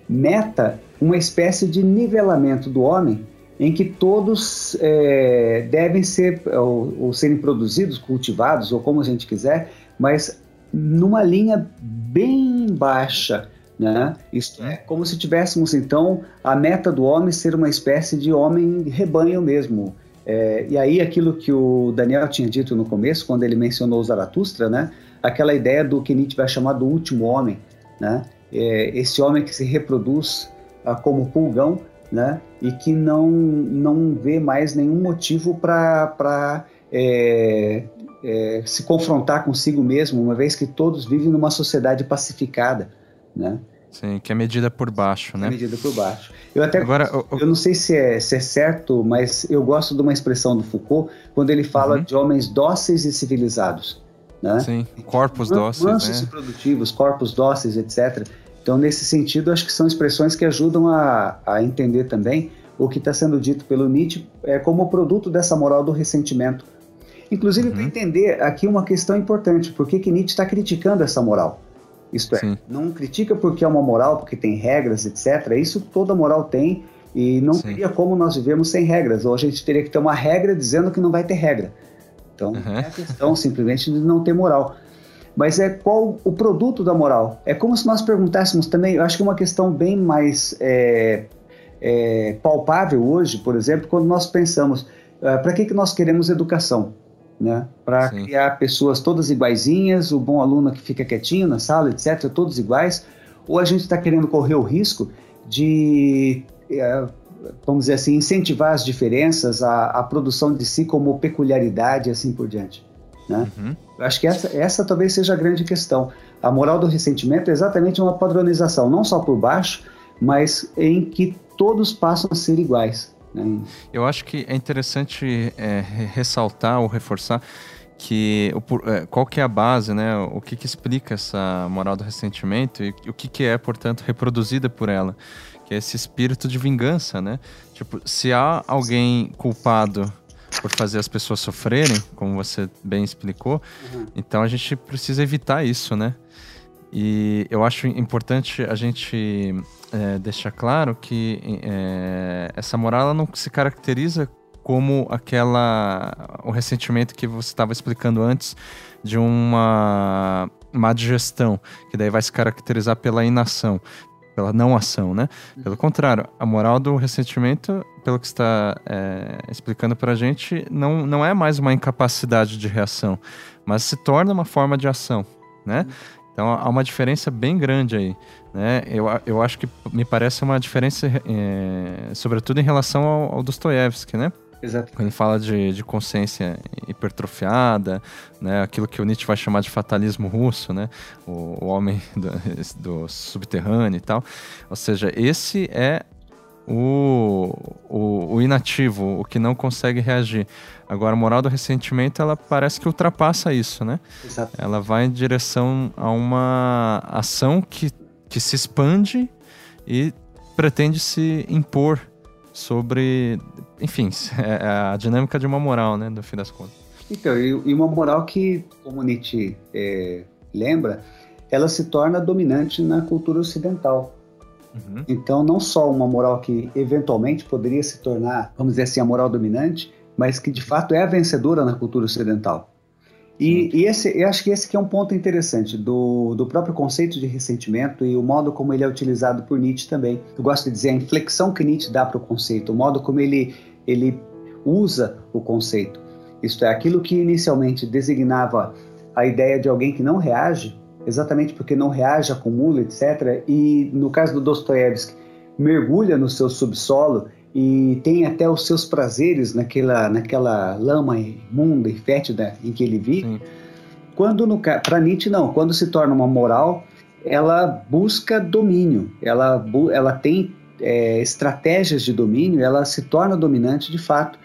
meta uma espécie de nivelamento do homem em que todos é, devem ser ou, ou, serem produzidos, cultivados ou como a gente quiser, mas numa linha bem baixa, né? Isto é como se tivéssemos então a meta do homem ser uma espécie de homem rebanho mesmo, é, e aí aquilo que o Daniel tinha dito no começo, quando ele mencionou Zaratustra, né? Aquela ideia do que Nietzsche vai chamar do último homem, né? É, esse homem que se reproduz ah, como pulgão, né? E que não, não vê mais nenhum motivo para é, é, se confrontar consigo mesmo, uma vez que todos vivem numa sociedade pacificada, né? Sim, que é medida por baixo, né? É medida por baixo. Eu até Agora, eu, eu não sei se é, se é certo, mas eu gosto de uma expressão do Foucault quando ele fala uhum. de homens dóceis e civilizados. Né? Sim, corpos dóceis. Mansos né? e produtivos, corpos dóceis, etc. Então, nesse sentido, acho que são expressões que ajudam a, a entender também o que está sendo dito pelo Nietzsche é, como produto dessa moral do ressentimento. Inclusive, uhum. para entender aqui uma questão importante: por que, que Nietzsche está criticando essa moral? Isto é, Sim. não critica porque é uma moral, porque tem regras, etc. Isso toda moral tem e não Sim. teria como nós vivemos sem regras. Ou a gente teria que ter uma regra dizendo que não vai ter regra. Então, uhum. é a questão simplesmente de não ter moral. Mas é qual o produto da moral? É como se nós perguntássemos também, eu acho que é uma questão bem mais é, é, palpável hoje, por exemplo, quando nós pensamos, uh, para que, que nós queremos educação? Né? Para criar pessoas todas iguaizinhas, o bom aluno que fica quietinho na sala, etc., todos iguais, ou a gente está querendo correr o risco de, é, vamos dizer assim, incentivar as diferenças, a, a, produção de si como peculiaridade e assim por diante. Né? Uhum. Eu acho que essa, essa talvez seja a grande questão. A moral do ressentimento é exatamente uma padronização, não só por baixo, mas em que todos passam a ser iguais. Né? Eu acho que é interessante é, ressaltar ou reforçar que é, qual que é a base, né? O que, que explica essa moral do ressentimento e o que, que é, portanto, reproduzida por ela, que é esse espírito de vingança, né? Tipo, se há alguém culpado por fazer as pessoas sofrerem, como você bem explicou, uhum. então a gente precisa evitar isso, né? E eu acho importante a gente é, deixar claro que é, essa moral não se caracteriza como aquela o ressentimento que você estava explicando antes de uma má digestão, que daí vai se caracterizar pela inação, pela não ação, né? Pelo contrário, a moral do ressentimento, pelo que está é, explicando para a gente, não, não é mais uma incapacidade de reação, mas se torna uma forma de ação, né? Então há uma diferença bem grande aí. Né? Eu, eu acho que me parece uma diferença, é, sobretudo em relação ao, ao Dostoiévski, né? Exato. Quando ele fala de, de consciência hipertrofiada, né, aquilo que o Nietzsche vai chamar de fatalismo russo, né, o, o homem do, do, subterrâneo e tal. Ou seja, esse é o, o, o, inativo, o que não consegue reagir. Agora, a moral do ressentimento, ela parece que ultrapassa isso, né? Exato. Ela vai em direção a uma ação que, que se expande e pretende se impor sobre, enfim, é, é a dinâmica de uma moral, né, no fim das contas. Então, e uma moral que, como Nietzsche é, lembra, ela se torna dominante na cultura ocidental. Uhum. Então, não só uma moral que eventualmente poderia se tornar, vamos dizer assim, a moral dominante, mas que de fato é a vencedora na cultura ocidental. E, e, esse, eu acho que esse que é um ponto interessante do, do próprio conceito de ressentimento e o modo como ele é utilizado por Nietzsche também. Eu gosto de dizer a inflexão que Nietzsche dá para o conceito, o modo como ele, ele usa o conceito. Isto é, aquilo que inicialmente designava a ideia de alguém que não reage, exatamente porque não reage, acumula, etc. E no caso do Dostoiévski, mergulha no seu subsolo e tem até os seus prazeres naquela, naquela lama imunda e fétida em que ele vive. Sim. Quando para Nietzsche não, quando se torna uma moral, ela busca domínio, ela, ela tem é, estratégias de domínio, ela se torna dominante de fato,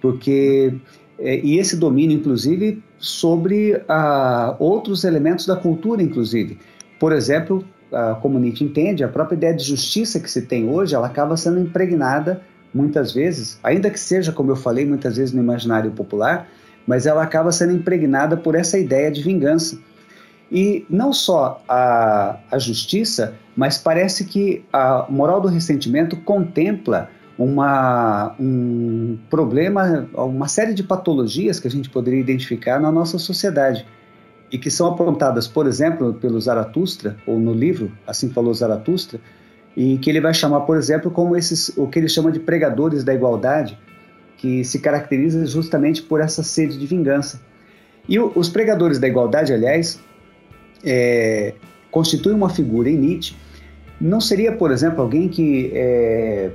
porque é, e esse domínio, inclusive, sobre ah, outros elementos da cultura, inclusive. Por exemplo, como Nietzsche entende, a própria ideia de justiça que se tem hoje, ela acaba sendo impregnada muitas vezes, ainda que seja, como eu falei, muitas vezes no imaginário popular, mas ela acaba sendo impregnada por essa ideia de vingança. E não só a, a justiça, mas parece que a moral do ressentimento contempla uma, um problema, uma série de patologias que a gente poderia identificar na nossa sociedade e que são apontadas, por exemplo, pelo Zaratustra, ou no livro Assim Falou Zaratustra, e que ele vai chamar, por exemplo, como esses, o que ele chama de pregadores da igualdade, que se caracteriza justamente por essa sede de vingança. E o, os pregadores da igualdade, aliás, é, constituem uma figura em Nietzsche. Não seria, por exemplo, alguém que, é,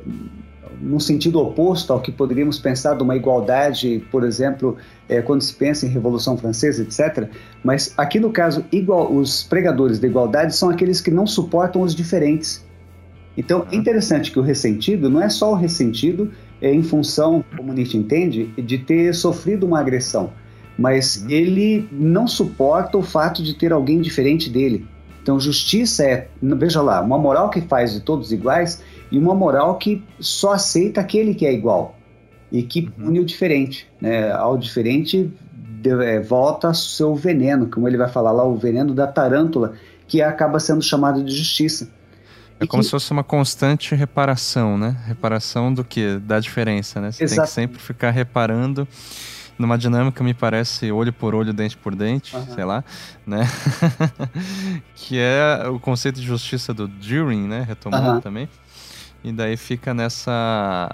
no sentido oposto ao que poderíamos pensar de uma igualdade, por exemplo, é, quando se pensa em Revolução Francesa, etc. Mas aqui no caso, igual, os pregadores da igualdade são aqueles que não suportam os diferentes então, é interessante que o ressentido não é só o ressentido é, em função, como Nietzsche entende, de ter sofrido uma agressão, mas uhum. ele não suporta o fato de ter alguém diferente dele. Então, justiça é, veja lá, uma moral que faz de todos iguais e uma moral que só aceita aquele que é igual e que uhum. pune o diferente. Né? Ao diferente é, volta seu veneno, como ele vai falar lá, o veneno da tarântula, que acaba sendo chamado de justiça. É como que... se fosse uma constante reparação, né? Reparação do que? Da diferença, né? Você Exato. tem que sempre ficar reparando numa dinâmica, me parece, olho por olho, dente por dente, uhum. sei lá, né? que é o conceito de justiça do During, né? Retomando uhum. também. E daí fica nessa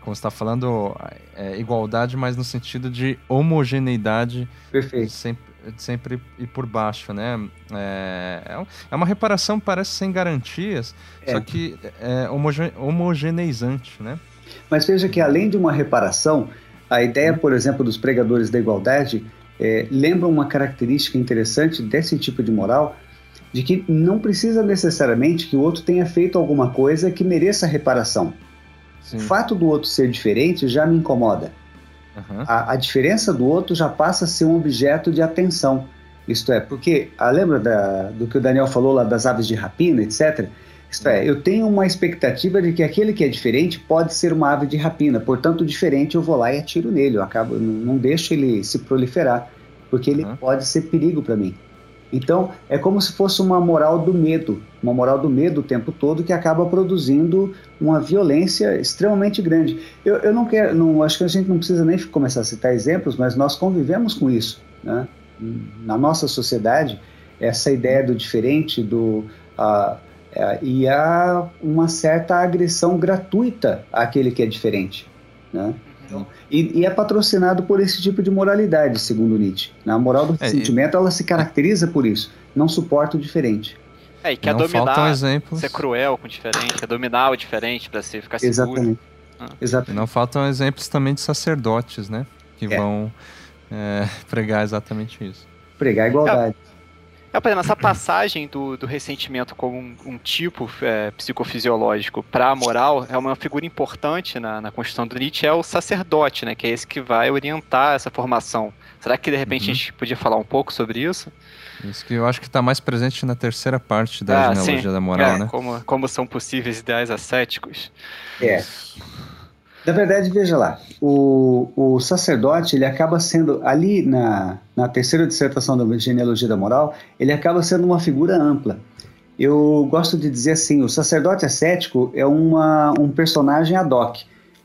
como você está falando, é, igualdade, mas no sentido de homogeneidade Perfeito. Sempre, sempre ir por baixo, né? É, é, é uma reparação, parece sem garantias, é. só que é homoge homogeneizante, né? Mas veja que além de uma reparação, a ideia, por exemplo, dos pregadores da igualdade é, lembra uma característica interessante desse tipo de moral, de que não precisa necessariamente que o outro tenha feito alguma coisa que mereça reparação. Sim. O fato do outro ser diferente já me incomoda. Uhum. A, a, diferença do outro já passa a ser um objeto de atenção. Isto é, porque, ah, lembra da, do que o Daniel falou lá das aves de rapina, etc.? Isto é, eu tenho uma expectativa de que aquele que é diferente pode ser uma ave de rapina, portanto, diferente eu vou lá e atiro nele, eu acabo, não, não deixo ele se proliferar, porque ele uhum. pode ser perigo para mim. Então, é como se fosse uma moral do medo, uma moral do medo o tempo todo que acaba produzindo uma violência extremamente grande. Eu, eu não quero, não, acho que a gente não precisa nem começar a citar exemplos, mas nós convivemos com isso, né? Na nossa sociedade, essa ideia do diferente, do uh, e há uma certa agressão gratuita àquele que é diferente. Né? Então, e, e, é patrocinado por esse tipo de moralidade, segundo Nietzsche. Né? A moral do ressentimento ela se caracteriza por isso. Não suporta o diferente. É, e quer não dominar, ser cruel com o diferente, quer dominar o diferente para se ficar seguro. Exatamente. Ah. Exatamente. Não faltam exemplos também de sacerdotes, né? Que é. vão é, pregar exatamente isso. Pregar a igualdade. É. É, por exemplo, essa passagem do, do ressentimento como um, um tipo é, psicofisiológico para a moral é uma figura importante na, na construção do Nietzsche, é o sacerdote, né? Que é esse que vai orientar essa formação. Será que de repente uhum. a gente podia falar um pouco sobre isso? Isso que eu acho que está mais presente na terceira parte da ah, genealogia sim. da moral, é, né? Como, como são possíveis ideais ascéticos. É. Na verdade, veja lá, o, o sacerdote, ele acaba sendo, ali na, na terceira dissertação da genealogia da moral, ele acaba sendo uma figura ampla. Eu gosto de dizer assim, o sacerdote ascético é uma, um personagem ad hoc.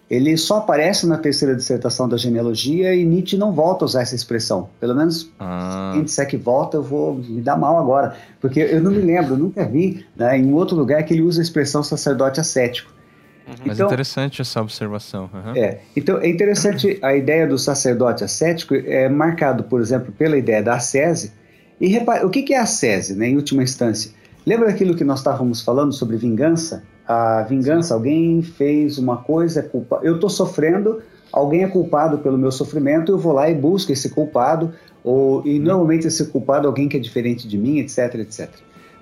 Ele só aparece na terceira dissertação da genealogia e Nietzsche não volta a usar essa expressão. Pelo menos, ah. quem disser que volta, eu vou me dar mal agora. Porque eu não me lembro, nunca vi né, em outro lugar que ele usa a expressão sacerdote ascético. Uhum. Mas então, interessante essa observação. Uhum. É, então é interessante a ideia do sacerdote ascético é marcado, por exemplo, pela ideia da ascese. E repare, o que é a ascese, né, em última instância? Lembra daquilo que nós estávamos falando sobre vingança? A vingança, alguém fez uma coisa, é culpa... eu estou sofrendo, alguém é culpado pelo meu sofrimento, eu vou lá e busco esse culpado, ou, e uhum. normalmente esse culpado é alguém que é diferente de mim, etc, etc.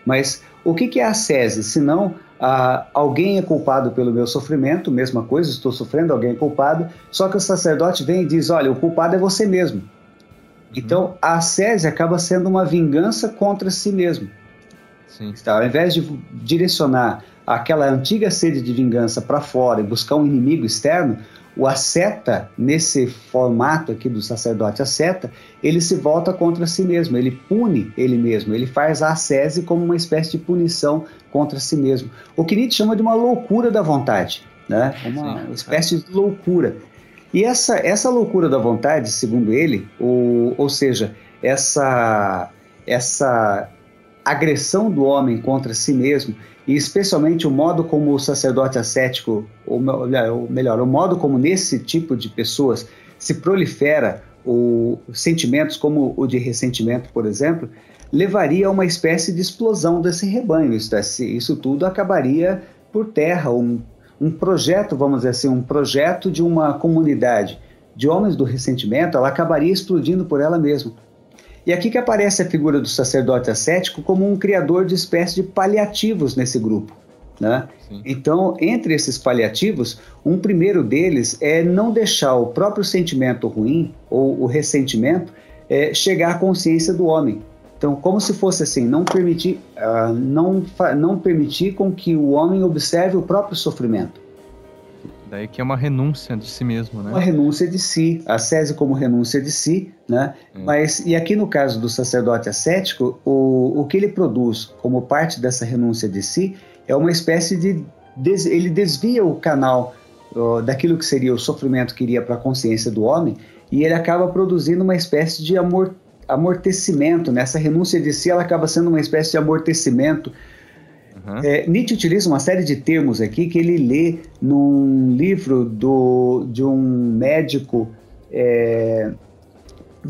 Mas o que, que é a ascese, se não ah, alguém é culpado pelo meu sofrimento, mesma coisa, estou sofrendo, alguém é culpado, só que o sacerdote vem e diz: olha, o culpado é você mesmo. Então, a ascese acaba sendo uma vingança contra si mesmo. Sim. Tá? Ao invés de direcionar aquela antiga sede de vingança para fora e buscar um inimigo externo, o asceta, nesse formato aqui do sacerdote asceta, ele se volta contra si mesmo, ele pune ele mesmo, ele faz a ascese como uma espécie de punição contra si mesmo. O que Nietzsche chama de uma loucura da vontade, né? uma Sim. espécie de loucura. E essa, essa loucura da vontade, segundo ele, ou, ou seja, essa, essa agressão do homem contra si mesmo, e especialmente o modo como o sacerdote ascético, ou melhor, o modo como nesse tipo de pessoas se prolifera o, sentimentos como o de ressentimento, por exemplo, levaria a uma espécie de explosão desse rebanho. Isso, isso tudo acabaria por terra, um, um projeto, vamos dizer assim, um projeto de uma comunidade de homens do ressentimento, ela acabaria explodindo por ela mesma. E aqui que aparece a figura do sacerdote ascético como um criador de espécie de paliativos nesse grupo. Né? Então, entre esses paliativos, um primeiro deles é não deixar o próprio sentimento ruim ou o ressentimento é, chegar à consciência do homem. Então, como se fosse assim, não permitir, uh, não, não permitir com que o homem observe o próprio sofrimento. Daí que é uma renúncia de si mesmo, né? Uma renúncia de si, a sese como renúncia de si, né? É. Mas, e aqui no caso do sacerdote ascético, o, o que ele produz como parte dessa renúncia de si é uma espécie de. Des, ele desvia o canal ó, daquilo que seria o sofrimento que iria para a consciência do homem e ele acaba produzindo uma espécie de amor, amortecimento. Nessa né? renúncia de si, ela acaba sendo uma espécie de amortecimento Uhum. É, Nietzsche utiliza uma série de termos aqui que ele lê num livro do, de um médico, é,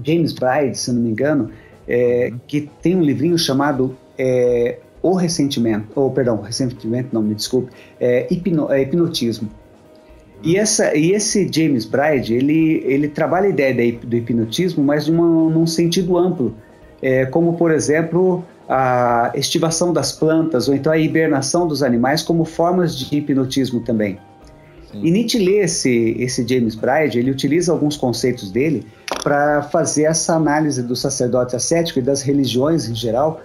James Bride, se não me engano, é, uhum. que tem um livrinho chamado é, O Ressentimento, ou perdão, Ressentimento, não, me desculpe, é, hipno, é, Hipnotismo. E, uhum. essa, e esse James Bride, ele, ele trabalha a ideia do hipnotismo, mas de uma, num sentido amplo, é, como, por exemplo, a estivação das plantas ou então a hibernação dos animais como formas de hipnotismo também. Sim. E Nietzsche lê esse, esse James Bride, ele utiliza alguns conceitos dele para fazer essa análise do sacerdote ascético e das religiões em geral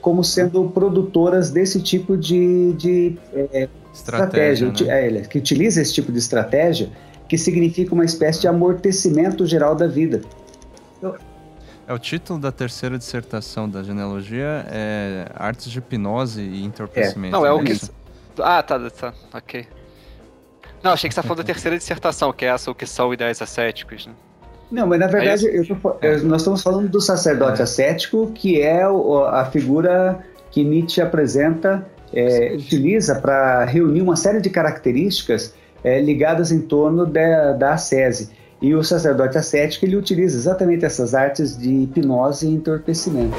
como sendo produtoras desse tipo de, de é, estratégia, estratégia né? é, que utiliza esse tipo de estratégia, que significa uma espécie de amortecimento geral da vida. É o título da terceira dissertação da genealogia é Artes de hipnose e entorpecimento. É. Não, é o né? que. Ah, tá, tá, ok. Não, achei que você tá falando da terceira dissertação, que é essa, o que são ideais ascéticos, né? Não, mas na verdade é tô, é. nós estamos falando do sacerdote é. ascético, que é a figura que Nietzsche apresenta, é, utiliza para reunir uma série de características é, ligadas em torno da, da ascese. E o sacerdote ascético ele utiliza exatamente essas artes de hipnose e entorpecimento.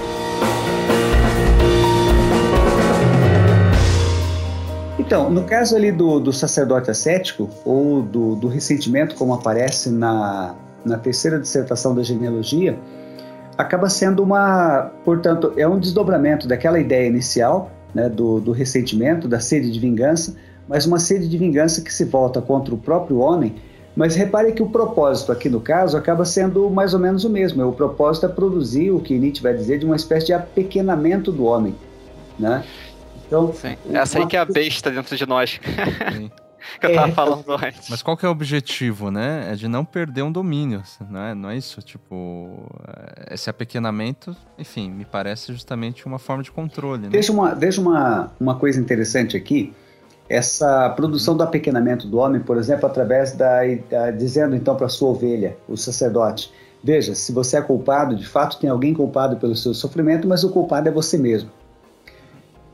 Então, no caso ali do, do sacerdote ascético, ou do, do ressentimento, como aparece na, na terceira dissertação da genealogia, acaba sendo uma, portanto, é um desdobramento daquela ideia inicial, né, do, do ressentimento, da sede de vingança, mas uma sede de vingança que se volta contra o próprio homem mas repare que o propósito aqui no caso acaba sendo mais ou menos o mesmo. O propósito é produzir o que Nietzsche vai dizer de uma espécie de apequenamento do homem, né? Então, Sim. Essa aí que é a besta dentro de nós. Que eu tava é. falando antes. Mas qual que é o objetivo, né? É de não perder um domínio, não é, não é isso? Tipo, esse apequenamento, enfim, me parece justamente uma forma de controle. Né? Veja, uma, veja uma, uma coisa interessante aqui essa produção do apequenamento do homem, por exemplo, através da, da dizendo então para sua ovelha, o sacerdote, veja, se você é culpado, de fato tem alguém culpado pelo seu sofrimento, mas o culpado é você mesmo.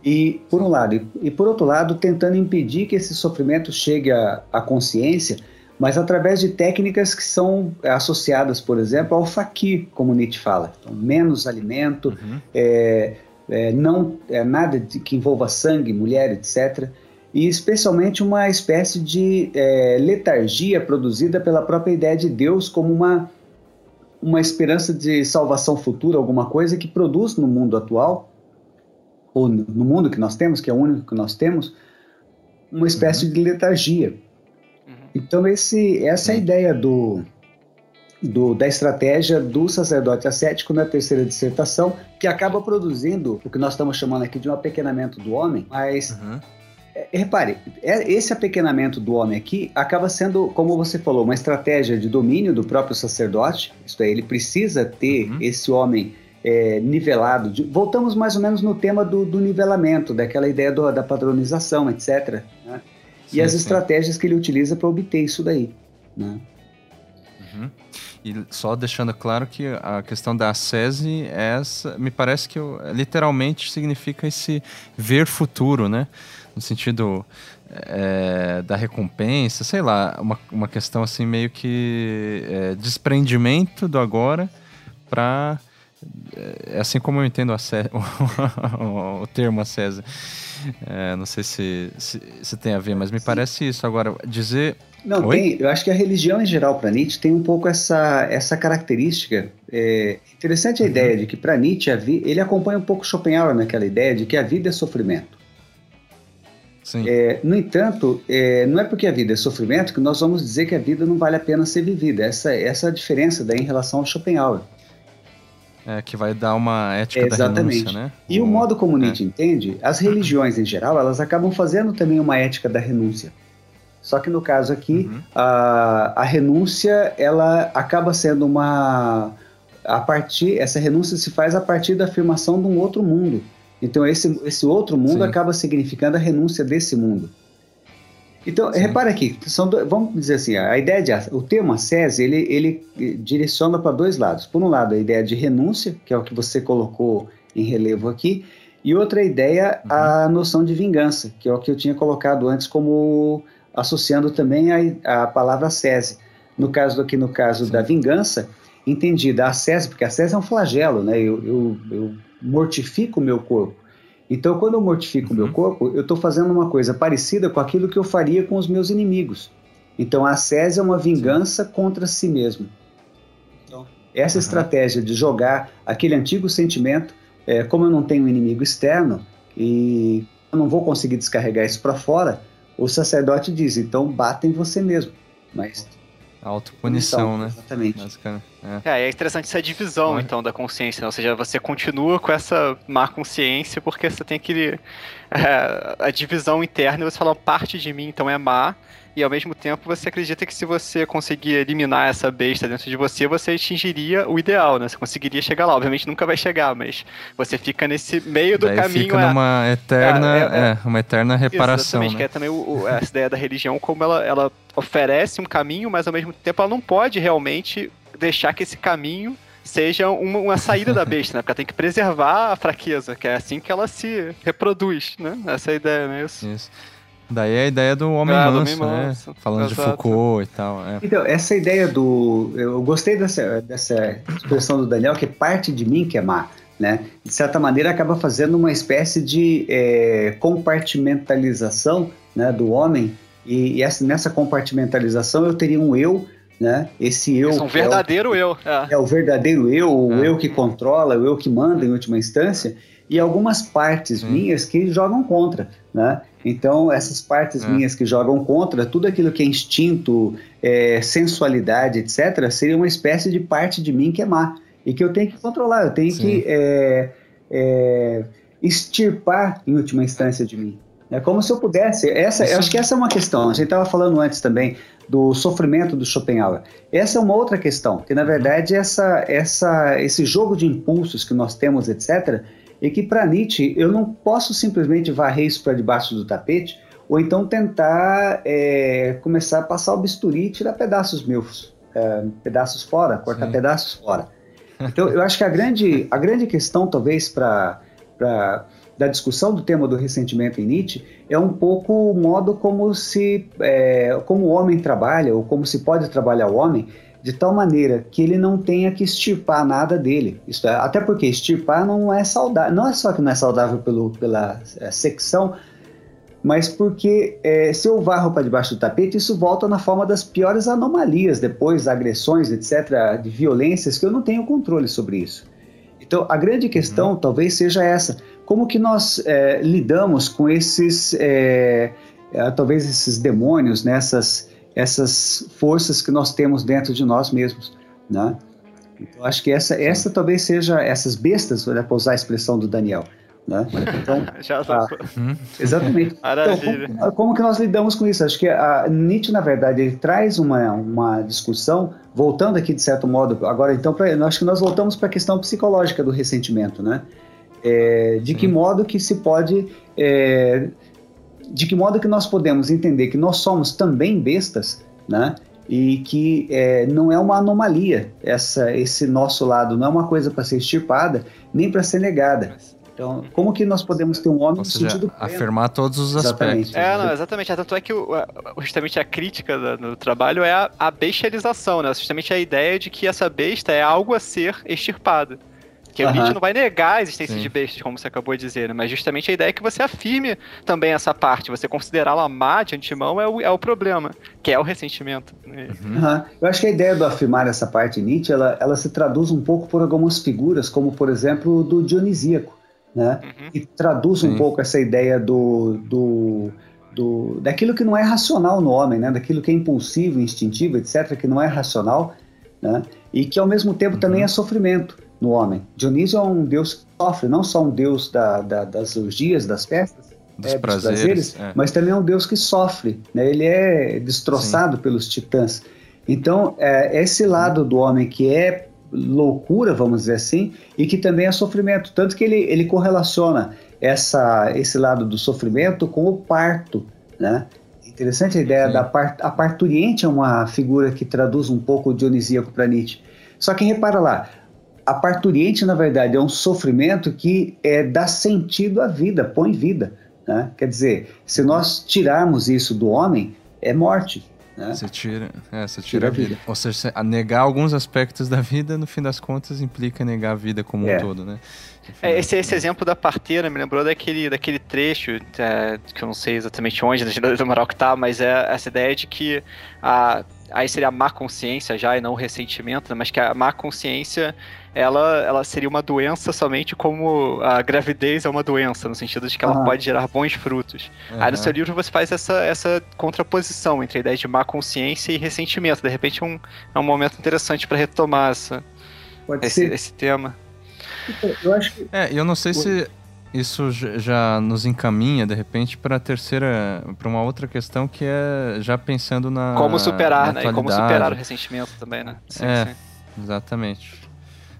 E por um lado, e, e por outro lado, tentando impedir que esse sofrimento chegue à, consciência, mas através de técnicas que são associadas, por exemplo, ao fakir, como Nietzsche fala. Então, menos alimento, uhum. é, é, não é, nada de, que envolva sangue, mulher, etc e especialmente uma espécie de é, letargia produzida pela própria ideia de Deus como uma, uma esperança de salvação futura, alguma coisa que produz no mundo atual, ou no mundo que nós temos, que é o único que nós temos, uma espécie uhum. de letargia. Uhum. Então esse, essa é a ideia do, do, da estratégia do sacerdote ascético na terceira dissertação, que acaba produzindo o que nós estamos chamando aqui de um apequenamento do homem, mas uhum. É, repare, é, esse apequenamento do homem aqui acaba sendo, como você falou, uma estratégia de domínio do próprio sacerdote. Isto é, ele precisa ter uhum. esse homem é, nivelado. De, voltamos mais ou menos no tema do, do nivelamento, daquela ideia do, da padronização, etc. Né? Sim, e as sim. estratégias que ele utiliza para obter isso daí. Né? Uhum. E só deixando claro que a questão da ascese, essa, me parece que literalmente significa esse ver futuro, né? No sentido é, da recompensa, sei lá, uma, uma questão assim meio que é, desprendimento do agora para é assim como eu entendo o, o termo a César. É, não sei se, se, se, tem a ver, mas me parece isso. Agora, dizer. Não, Oi? tem. Eu acho que a religião em geral, para Nietzsche, tem um pouco essa, essa característica. É, interessante a uhum. ideia de que, para Nietzsche, vi, ele acompanha um pouco Schopenhauer naquela ideia de que a vida é sofrimento. É, no entanto, é, não é porque a vida é sofrimento que nós vamos dizer que a vida não vale a pena ser vivida. Essa, essa é a diferença daí em relação ao Schopenhauer. É, que vai dar uma ética Exatamente. da renúncia, né? E o, o modo como é. Nietzsche entende, as religiões em geral, elas acabam fazendo também uma ética da renúncia. Só que no caso aqui, uhum. a, a renúncia, ela acaba sendo uma... A partir, essa renúncia se faz a partir da afirmação de um outro mundo. Então esse, esse outro mundo Sim. acaba significando a renúncia desse mundo. Então, Sim. repara aqui, são do, vamos dizer assim, a ideia de o termo ascese, ele, ele direciona para dois lados. Por um lado, a ideia de renúncia, que é o que você colocou em relevo aqui, e outra ideia, uhum. a noção de vingança, que é o que eu tinha colocado antes como associando também a, a palavra ascese. No caso aqui, no caso Sim. da vingança, entendida a ascese, porque a ascese é um flagelo, né? Eu, eu, eu mortifico o meu corpo. Então, quando eu mortifico o uhum. meu corpo, eu estou fazendo uma coisa parecida com aquilo que eu faria com os meus inimigos. Então, a ascese é uma vingança contra si mesmo. Então, essa uhum. estratégia de jogar aquele antigo sentimento, é, como eu não tenho um inimigo externo e eu não vou conseguir descarregar isso para fora, o sacerdote diz, então bata em você mesmo. Mas Autopunição, né? Exatamente. É. é, é interessante essa divisão, então, da consciência. Né? Ou seja, você continua com essa má consciência porque você tem aquele. É, a divisão interna e você fala, parte de mim então é má, e ao mesmo tempo você acredita que se você conseguir eliminar essa besta dentro de você, você atingiria o ideal, né? Você conseguiria chegar lá. Obviamente nunca vai chegar, mas você fica nesse meio do Daí caminho. Fica numa eterna, é, é, é, uma eterna reparação. Exatamente, né? que é também o, essa ideia da religião, como ela, ela oferece um caminho, mas ao mesmo tempo ela não pode realmente deixar que esse caminho seja uma, uma, saída da besta, né? Porque ela tem que preservar a fraqueza, que é assim que ela se reproduz, né? Essa é a ideia, né? Isso. Isso. Daí é a ideia do homem ah, manso, né? Manso. Falando Exato. de Foucault e tal. É. Então, essa ideia do. Eu gostei dessa, dessa expressão do Daniel, que é parte de mim que é má. Né? De certa maneira, acaba fazendo uma espécie de é, compartimentalização né, do homem. E, e essa, nessa compartimentalização eu teria um eu né? Esse eu. é um verdadeiro é o, eu. É. é. o verdadeiro eu, o é. eu que controla, o eu que manda em última instância, e algumas partes minhas que jogam contra, né? Então, essas partes é. minhas que jogam contra, tudo aquilo que é instinto, é, sensualidade, etc., seria uma espécie de parte de mim que é má. E que eu tenho que controlar, eu tenho Sim. que é, é, extirpar, em última instância, de mim. É como se eu pudesse. Essa, eu acho que essa é uma questão. A gente estava falando antes também do sofrimento do Schopenhauer. Essa é uma outra questão, que na verdade essa, essa, esse jogo de impulsos que nós temos, etc., e que para Nietzsche eu não posso simplesmente varrer isso para debaixo do tapete ou então tentar é, começar a passar o bisturi e tirar pedaços meus, é, pedaços fora, cortar Sim. pedaços fora. Então eu acho que a grande, a grande questão talvez para da discussão do tema do ressentimento em Nietzsche é um pouco o modo como se é, como o homem trabalha ou como se pode trabalhar o homem de tal maneira que ele não tenha que extirpar nada dele. Isso é, até porque extirpar não é saudável, não é só que não é saudável pelo, pela é, secção, mas porque é, se eu varro para debaixo do tapete, isso volta na forma das piores anomalias, depois agressões, etc., de violências, que eu não tenho controle sobre isso. Então, a grande questão uhum. talvez seja essa: como que nós é, lidamos com esses, é, é talvez esses demônios, nessas né, essas forças que nós temos dentro de nós mesmos, né? Então acho que essa, essa talvez seja essas bestas, para usar a expressão do Daniel, né? Então, Já ah, hum. exatamente. Então, como, como, que nós lidamos com isso? Acho que a Nietzsche, na verdade, ele traz uma, uma discussão, voltando aqui de certo modo, agora então, pra, acho que nós voltamos para a questão psicológica do ressentimento, né? É, de que modo que se pode é, de que modo que nós podemos entender que nós somos também bestas, né? E que é, não é uma anomalia essa, esse nosso lado, não é uma coisa para ser extirpada nem para ser negada. Então, como que nós podemos ter um homem Ou seja, no sentido pleno? afirmar todos os exatamente. aspectos. É, não, exatamente. Tanto é que o, justamente a crítica do, trabalho é a, a bestialização, né? Justamente a ideia de que essa besta é algo a ser extirpado. Que o Nietzsche não vai negar a existência Sim. de bestas, como você acabou de dizer, né? mas justamente a ideia é que você afirme também essa parte, você considerá-la má de antemão é o, é o problema, que é o ressentimento. Uhum. Eu acho que a ideia do afirmar essa parte Nietzsche, ela, ela se traduz um pouco por algumas figuras, como por exemplo do Dionisíaco, né? Uhum. E traduz Sim. um pouco essa ideia do, do, do, daquilo que não é racional no homem, né? Daquilo que é impulsivo, instintivo, etc., que não é racional, né? E que ao mesmo tempo uhum. também é sofrimento no homem. Dionísio é um deus que sofre, não só um deus da, da, das orgias, das festas, dos, é, prazeres, dos prazeres é. mas também é um deus que sofre. Né? Ele é destroçado Sim. pelos titãs. Então, é, esse lado do homem que é loucura, vamos dizer assim, e que também é sofrimento. Tanto que ele, ele correlaciona essa, esse lado do sofrimento com o parto. Né? Interessante a ideia Sim. da part, a parturiente é uma figura que traduz um pouco o dionisíaco para Nietzsche. Só que repara lá, a parturiente, na verdade, é um sofrimento que é, dá sentido à vida, põe vida. Né? Quer dizer, se nós tirarmos isso do homem, é morte. Né? Você tira, é, você tira, tira a vida. vida. Ou seja, negar alguns aspectos da vida, no fim das contas, implica negar a vida como é. um todo, né? É, esse, esse exemplo da parteira me lembrou daquele, daquele trecho, é, que eu não sei exatamente onde, da moral que tá, mas é essa ideia de que a, aí seria a má consciência já e não o ressentimento, né? mas que a má consciência ela, ela seria uma doença somente como a gravidez é uma doença, no sentido de que ela pode gerar bons frutos. Uhum. Aí no seu livro você faz essa, essa contraposição entre a ideia de má consciência e ressentimento. De repente é um, é um momento interessante para retomar essa, esse, esse, tema. Eu acho que... É, eu não sei se isso já nos encaminha de repente para a terceira, para uma outra questão que é já pensando na como superar, na né? E como superar o ressentimento também, né? Sim, é, sim. exatamente.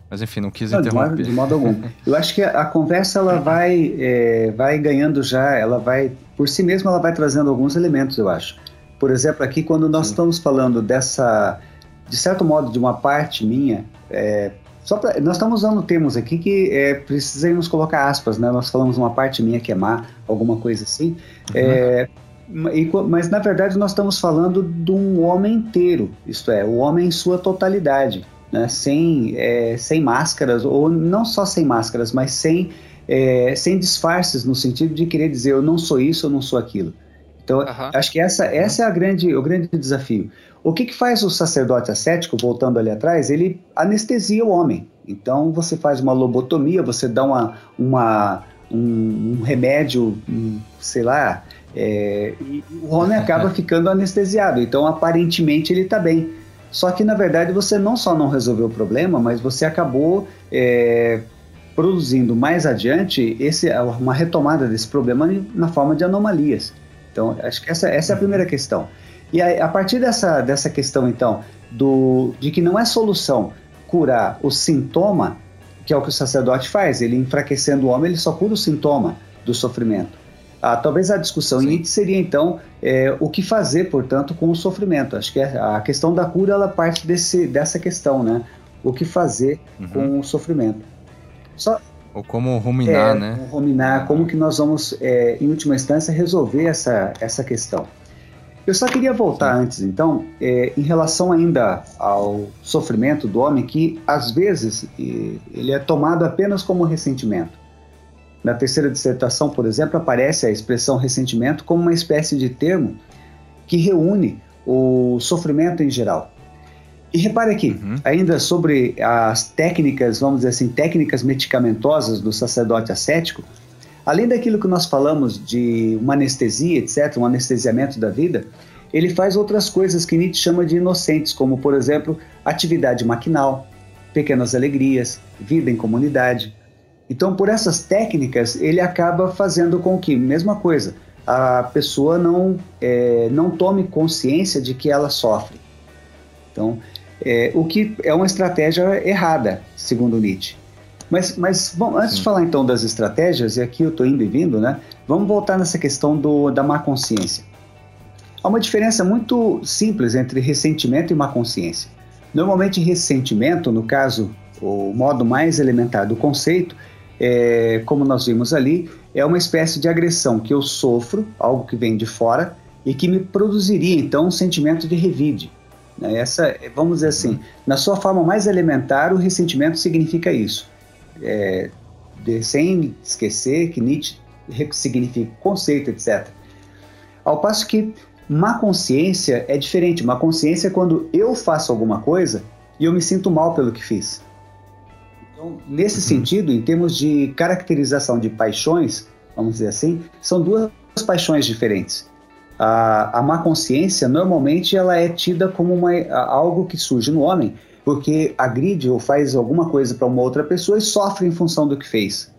Mas enfim, não quis não, interromper. De modo, de modo algum. Eu acho que a, a conversa ela vai, é, vai ganhando já, ela vai, por si mesma, ela vai trazendo alguns elementos, eu acho. Por exemplo, aqui quando nós Sim. estamos falando dessa, de certo modo, de uma parte minha, é, só pra, nós estamos usando termos aqui que é, precisamos colocar aspas, né? Nós falamos uma parte minha que é má, alguma coisa assim. Uhum. É, mas na verdade nós estamos falando de um homem inteiro, isto é, o homem em sua totalidade né, sem, é, sem máscaras, ou não só sem máscaras, mas sem, é, sem disfarces, no sentido de querer dizer eu não sou isso, eu não sou aquilo. Então, acho que essa, essa é a grande, o grande desafio. O que, que faz o sacerdote ascético, voltando ali atrás? Ele anestesia o homem. Então, você faz uma lobotomia, você dá uma, uma, um, um remédio, um, sei lá, é, e o homem acaba ficando anestesiado. Então, aparentemente, ele está bem. Só que na verdade você não só não resolveu o problema, mas você acabou é, produzindo mais adiante esse, uma retomada desse problema na forma de anomalias. Então, acho que essa, essa é a primeira questão. E a, a partir dessa, dessa questão, então, do, de que não é solução curar o sintoma, que é o que o sacerdote faz, ele enfraquecendo o homem, ele só cura o sintoma do sofrimento. Ah, talvez a discussão Sim. em seria então é, o que fazer, portanto, com o sofrimento. Acho que é, a questão da cura ela parte desse, dessa questão, né? O que fazer uhum. com o sofrimento. Só, Ou como ruminar, é, né? Ruminar, como que nós vamos, é, em última instância, resolver essa, essa questão. Eu só queria voltar Sim. antes, então, é, em relação ainda ao sofrimento do homem, que às vezes ele é tomado apenas como ressentimento. Na terceira dissertação, por exemplo, aparece a expressão ressentimento como uma espécie de termo que reúne o sofrimento em geral. E repare aqui, uhum. ainda sobre as técnicas, vamos dizer assim, técnicas medicamentosas do sacerdote ascético, além daquilo que nós falamos de uma anestesia, etc., um anestesiamento da vida, ele faz outras coisas que Nietzsche chama de inocentes, como, por exemplo, atividade maquinal, pequenas alegrias, vida em comunidade, então, por essas técnicas, ele acaba fazendo com que, mesma coisa, a pessoa não, é, não tome consciência de que ela sofre. Então, é, o que é uma estratégia errada, segundo Nietzsche. Mas, mas bom, antes Sim. de falar então das estratégias, e aqui eu estou indo e vindo, né? Vamos voltar nessa questão do, da má consciência. Há uma diferença muito simples entre ressentimento e má consciência. Normalmente, ressentimento, no caso, o modo mais elementar do conceito, é, como nós vimos ali, é uma espécie de agressão que eu sofro, algo que vem de fora, e que me produziria então um sentimento de revide. Né? Essa, vamos dizer assim, na sua forma mais elementar, o ressentimento significa isso. É, de, sem esquecer que Nietzsche significa conceito, etc. Ao passo que má consciência é diferente. Má consciência é quando eu faço alguma coisa e eu me sinto mal pelo que fiz. Então, nesse uhum. sentido, em termos de caracterização de paixões, vamos dizer assim, são duas paixões diferentes. A, a má consciência, normalmente, ela é tida como uma, algo que surge no homem porque agride ou faz alguma coisa para uma outra pessoa e sofre em função do que fez.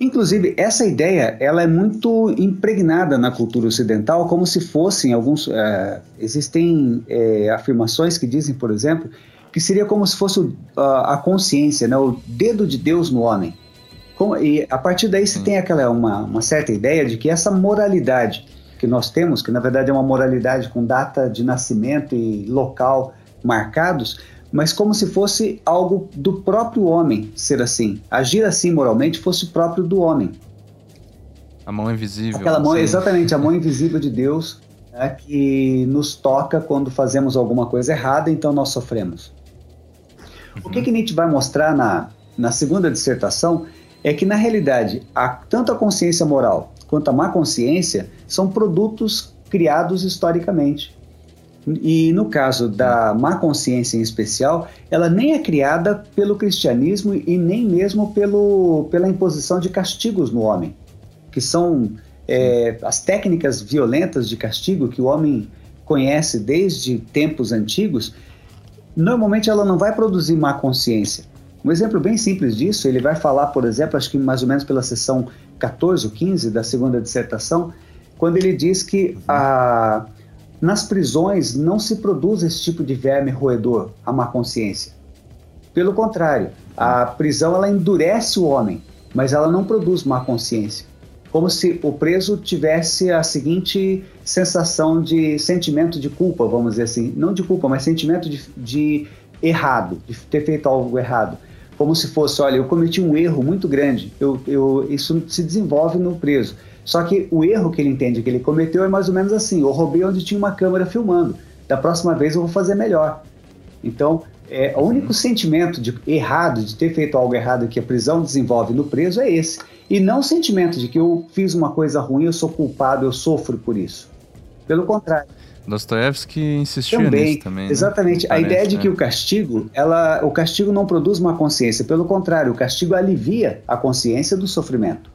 Inclusive, essa ideia ela é muito impregnada na cultura ocidental, como se fossem alguns. Uh, existem uh, afirmações que dizem, por exemplo, que seria como se fosse uh, a consciência, né, o dedo de Deus no homem. Como, e a partir daí você hum. tem aquela uma, uma certa ideia de que essa moralidade que nós temos, que na verdade é uma moralidade com data de nascimento e local marcados, mas como se fosse algo do próprio homem ser assim. Agir assim moralmente fosse próprio do homem. A mão invisível. Aquela mão, exatamente, a mão invisível de Deus né, que nos toca quando fazemos alguma coisa errada, então nós sofremos. Uhum. O que, que Nietzsche vai mostrar na, na segunda dissertação é que, na realidade, a, tanto a consciência moral quanto a má consciência são produtos criados historicamente. E no caso da má consciência em especial, ela nem é criada pelo cristianismo e nem mesmo pelo, pela imposição de castigos no homem, que são é, as técnicas violentas de castigo que o homem conhece desde tempos antigos. Normalmente ela não vai produzir má consciência. Um exemplo bem simples disso, ele vai falar, por exemplo, acho que mais ou menos pela sessão 14 ou 15 da segunda dissertação, quando ele diz que a nas prisões não se produz esse tipo de verme roedor, a má consciência. Pelo contrário, a prisão ela endurece o homem, mas ela não produz má consciência. Como se o preso tivesse a seguinte sensação de sentimento de culpa, vamos dizer assim. Não de culpa, mas sentimento de, de errado, de ter feito algo errado. Como se fosse, olha, eu cometi um erro muito grande. Eu, eu, isso se desenvolve no preso. Só que o erro que ele entende que ele cometeu é mais ou menos assim: eu roubei onde tinha uma câmera filmando. Da próxima vez eu vou fazer melhor. Então, é, o único sentimento de errado, de ter feito algo errado que a prisão desenvolve no preso é esse. E não o sentimento de que eu fiz uma coisa ruim, eu sou culpado, eu sofro por isso. Pelo contrário. Dostoevsky insistia também, nisso também. Né? Exatamente. Parece, a ideia de que é. o castigo, ela, o castigo não produz uma consciência. Pelo contrário, o castigo alivia a consciência do sofrimento.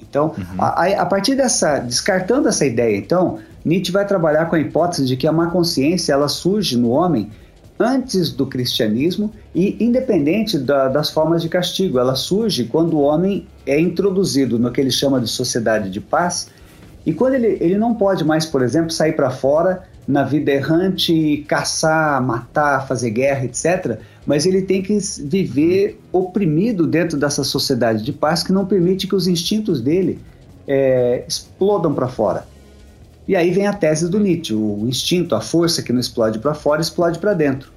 Então, uhum. a, a, partir dessa, descartando essa ideia, então, Nietzsche vai trabalhar com a hipótese de que a má consciência ela surge no homem antes do cristianismo e independente da, das formas de castigo. Ela surge quando o homem é introduzido no que ele chama de sociedade de paz e quando ele, ele não pode mais, por exemplo, sair para fora na vida errante, caçar, matar, fazer guerra, etc., mas ele tem que viver oprimido dentro dessa sociedade de paz que não permite que os instintos dele é, explodam para fora. E aí vem a tese do Nietzsche: o instinto, a força que não explode para fora, explode para dentro.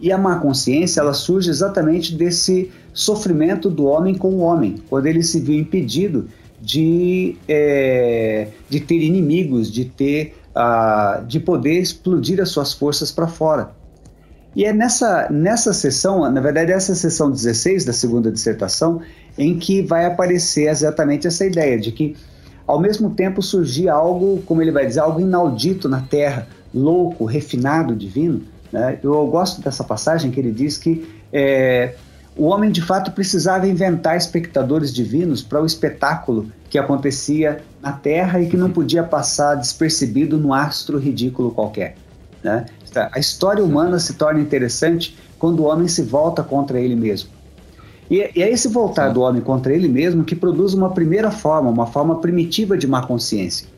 E a má consciência ela surge exatamente desse sofrimento do homem com o homem, quando ele se viu impedido de, é, de ter inimigos, de ter uh, de poder explodir as suas forças para fora. E é nessa, nessa sessão, na verdade, essa sessão 16 da segunda dissertação, em que vai aparecer exatamente essa ideia de que, ao mesmo tempo, surgia algo, como ele vai dizer, algo inaudito na Terra, louco, refinado, divino. Né? Eu gosto dessa passagem que ele diz que é, o homem de fato precisava inventar espectadores divinos para o espetáculo que acontecia na Terra e que não podia passar despercebido num astro ridículo qualquer. Né? A história humana se torna interessante quando o homem se volta contra ele mesmo. E, e é esse voltar do homem contra ele mesmo que produz uma primeira forma, uma forma primitiva de má consciência.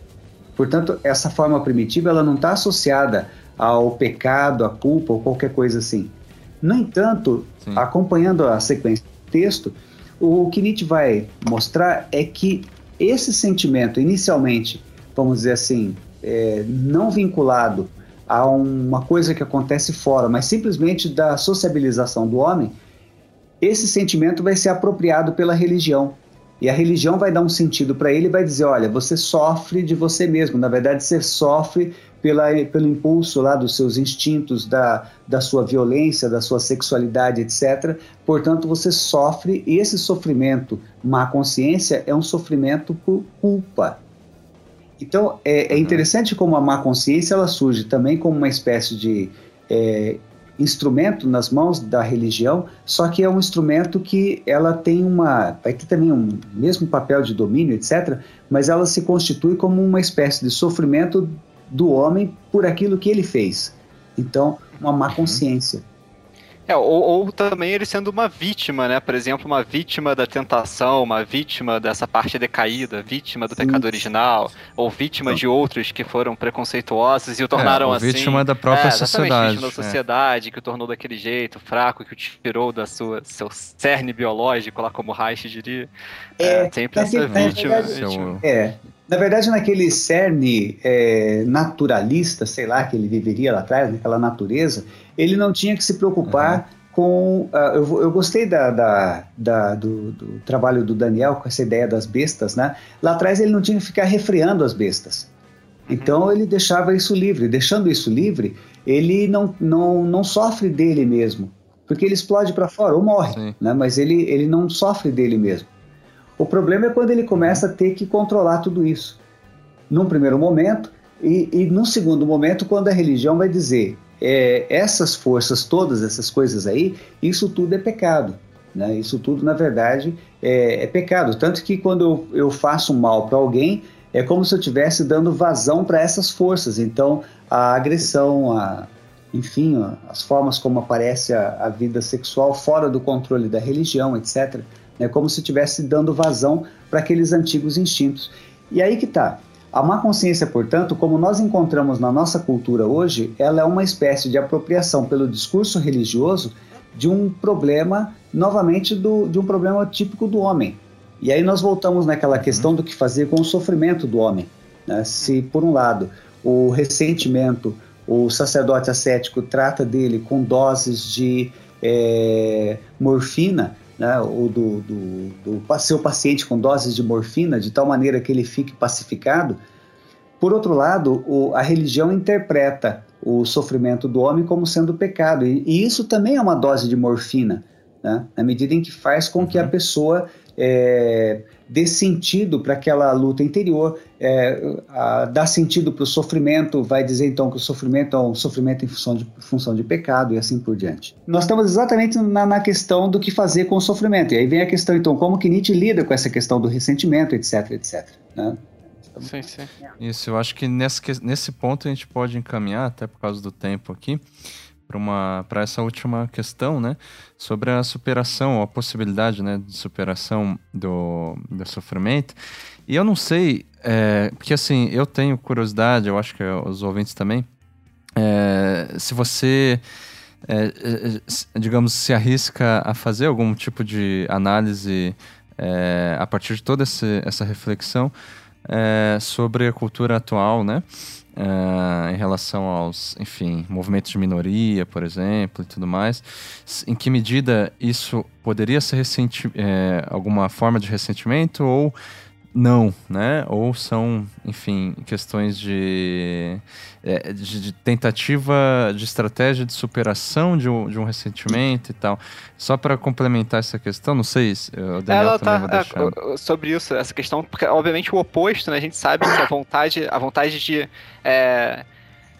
Portanto, essa forma primitiva ela não está associada ao pecado, à culpa ou qualquer coisa assim. No entanto, Sim. acompanhando a sequência do texto, o que Nietzsche vai mostrar é que esse sentimento, inicialmente, vamos dizer assim, é, não vinculado a uma coisa que acontece fora, mas simplesmente da sociabilização do homem, esse sentimento vai ser apropriado pela religião. E a religião vai dar um sentido para ele e vai dizer: olha, você sofre de você mesmo. Na verdade, você sofre pela, pelo impulso lá dos seus instintos, da, da sua violência, da sua sexualidade, etc. Portanto, você sofre, e esse sofrimento, má consciência, é um sofrimento por culpa. Então, é, é uhum. interessante como a má consciência ela surge também como uma espécie de é, instrumento nas mãos da religião, só que é um instrumento que ela tem uma, vai ter também um mesmo papel de domínio, etc., mas ela se constitui como uma espécie de sofrimento do homem por aquilo que ele fez. Então, uma má uhum. consciência. É, ou, ou, também ele sendo uma vítima, né? Por exemplo, uma vítima da tentação, uma vítima dessa parte decaída, vítima do Sim. pecado original, ou vítima de outros que foram preconceituosos e o tornaram é, assim. Vítima da própria é, sociedade. Vítima da sociedade, é. que o tornou daquele jeito, fraco, que o tirou da sua seu cerne biológico, lá como Reich diria. É, é sempre essa vítima. vítima. É, na verdade, naquele cerne é, naturalista, sei lá, que ele viveria lá atrás, naquela natureza, ele não tinha que se preocupar uhum. com. Uh, eu, eu, gostei da, da, da do, do, trabalho do Daniel com essa ideia das bestas, né? Lá atrás ele não tinha que ficar refreando as bestas. Então uhum. ele deixava isso livre. Deixando isso livre, ele não, não, não sofre dele mesmo. Porque ele explode para fora ou morre, né? mas ele, ele não sofre dele mesmo. O problema é quando ele começa a ter que controlar tudo isso. Num primeiro momento, E, e no segundo momento, quando a religião vai dizer é, essas forças todas, essas coisas aí, isso tudo é pecado. Né? Isso tudo, na verdade, é, é pecado. Tanto que quando eu, eu faço mal para alguém, é como se eu estivesse dando vazão para essas forças. Então, a agressão, a, enfim, as formas como aparece a, a, vida sexual fora do controle da religião, etc. É como se estivesse dando vazão para aqueles antigos instintos. E aí que está. A má consciência, portanto, como nós encontramos na nossa cultura hoje, ela é uma espécie de apropriação pelo discurso religioso de um problema, novamente, do, de um problema típico do homem. E aí nós voltamos naquela questão do que fazer com o sofrimento do homem. Né? Se, por um lado, o ressentimento, o sacerdote ascético trata dele com doses de é, morfina, né, ou do, do, do seu paciente com doses de morfina, de tal maneira que ele fique pacificado. Por outro lado, o, a religião interpreta o sofrimento do homem como sendo pecado, e, e isso também é uma dose de morfina, né, na medida em que faz com que a uhum. pessoa é, dê sentido para aquela luta interior, é, a, dá sentido para o sofrimento, vai dizer então que o sofrimento é um sofrimento em função de, função de pecado e assim por diante. Nós estamos exatamente na, na, questão do que fazer com o sofrimento, e aí vem a questão então como que Nietzsche lida com essa questão do ressentimento, etc, etc. Né? Sim, sim. Isso, eu acho que nesse, nesse ponto a gente pode encaminhar, até por causa do tempo aqui, para essa última questão, né? Sobre a superação, a possibilidade né, de superação do, do sofrimento. E eu não sei, é, porque assim, eu tenho curiosidade, eu acho que os ouvintes também, é, se você, é, é digamos, se arrisca a fazer algum tipo de análise é, a partir de toda essa, essa reflexão é, sobre a cultura atual, né? Uh, em relação aos, enfim, movimentos de minoria, por exemplo, e tudo mais. Em que medida isso poderia ser é, alguma forma de ressentimento ou não, né? Ou são, enfim, questões de, é, de, de, tentativa de estratégia de superação de um, de um ressentimento e tal. Só para complementar essa questão, não sei se o Daniel Ela também tá, É, sobre isso, essa questão, porque obviamente o oposto, né? A gente sabe que a vontade, a vontade de é,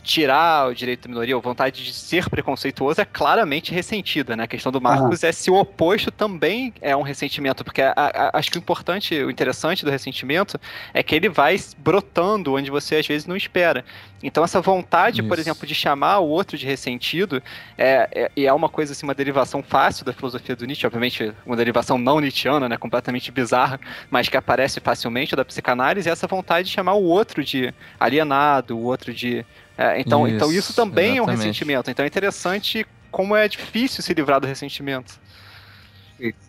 tirar o direito da minoria, ou vontade de ser preconceituoso é claramente ressentida, né? A questão do Marcos é se o oposto também é um ressentimento, porque a, a, acho que o importante, o interessante do ressentimento é que ele vai brotando onde você às vezes não espera. Então essa vontade, Isso. por exemplo, de chamar o outro de ressentido é, é, e é uma coisa assim, uma derivação fácil da filosofia do Nietzsche, obviamente uma derivação não nietzschiana, né, completamente bizarra, mas que aparece facilmente da psicanálise, é essa vontade de chamar o outro de alienado, o outro de é, então, isso, então isso também exatamente. é um ressentimento. Então é interessante como é difícil se livrar do ressentimento.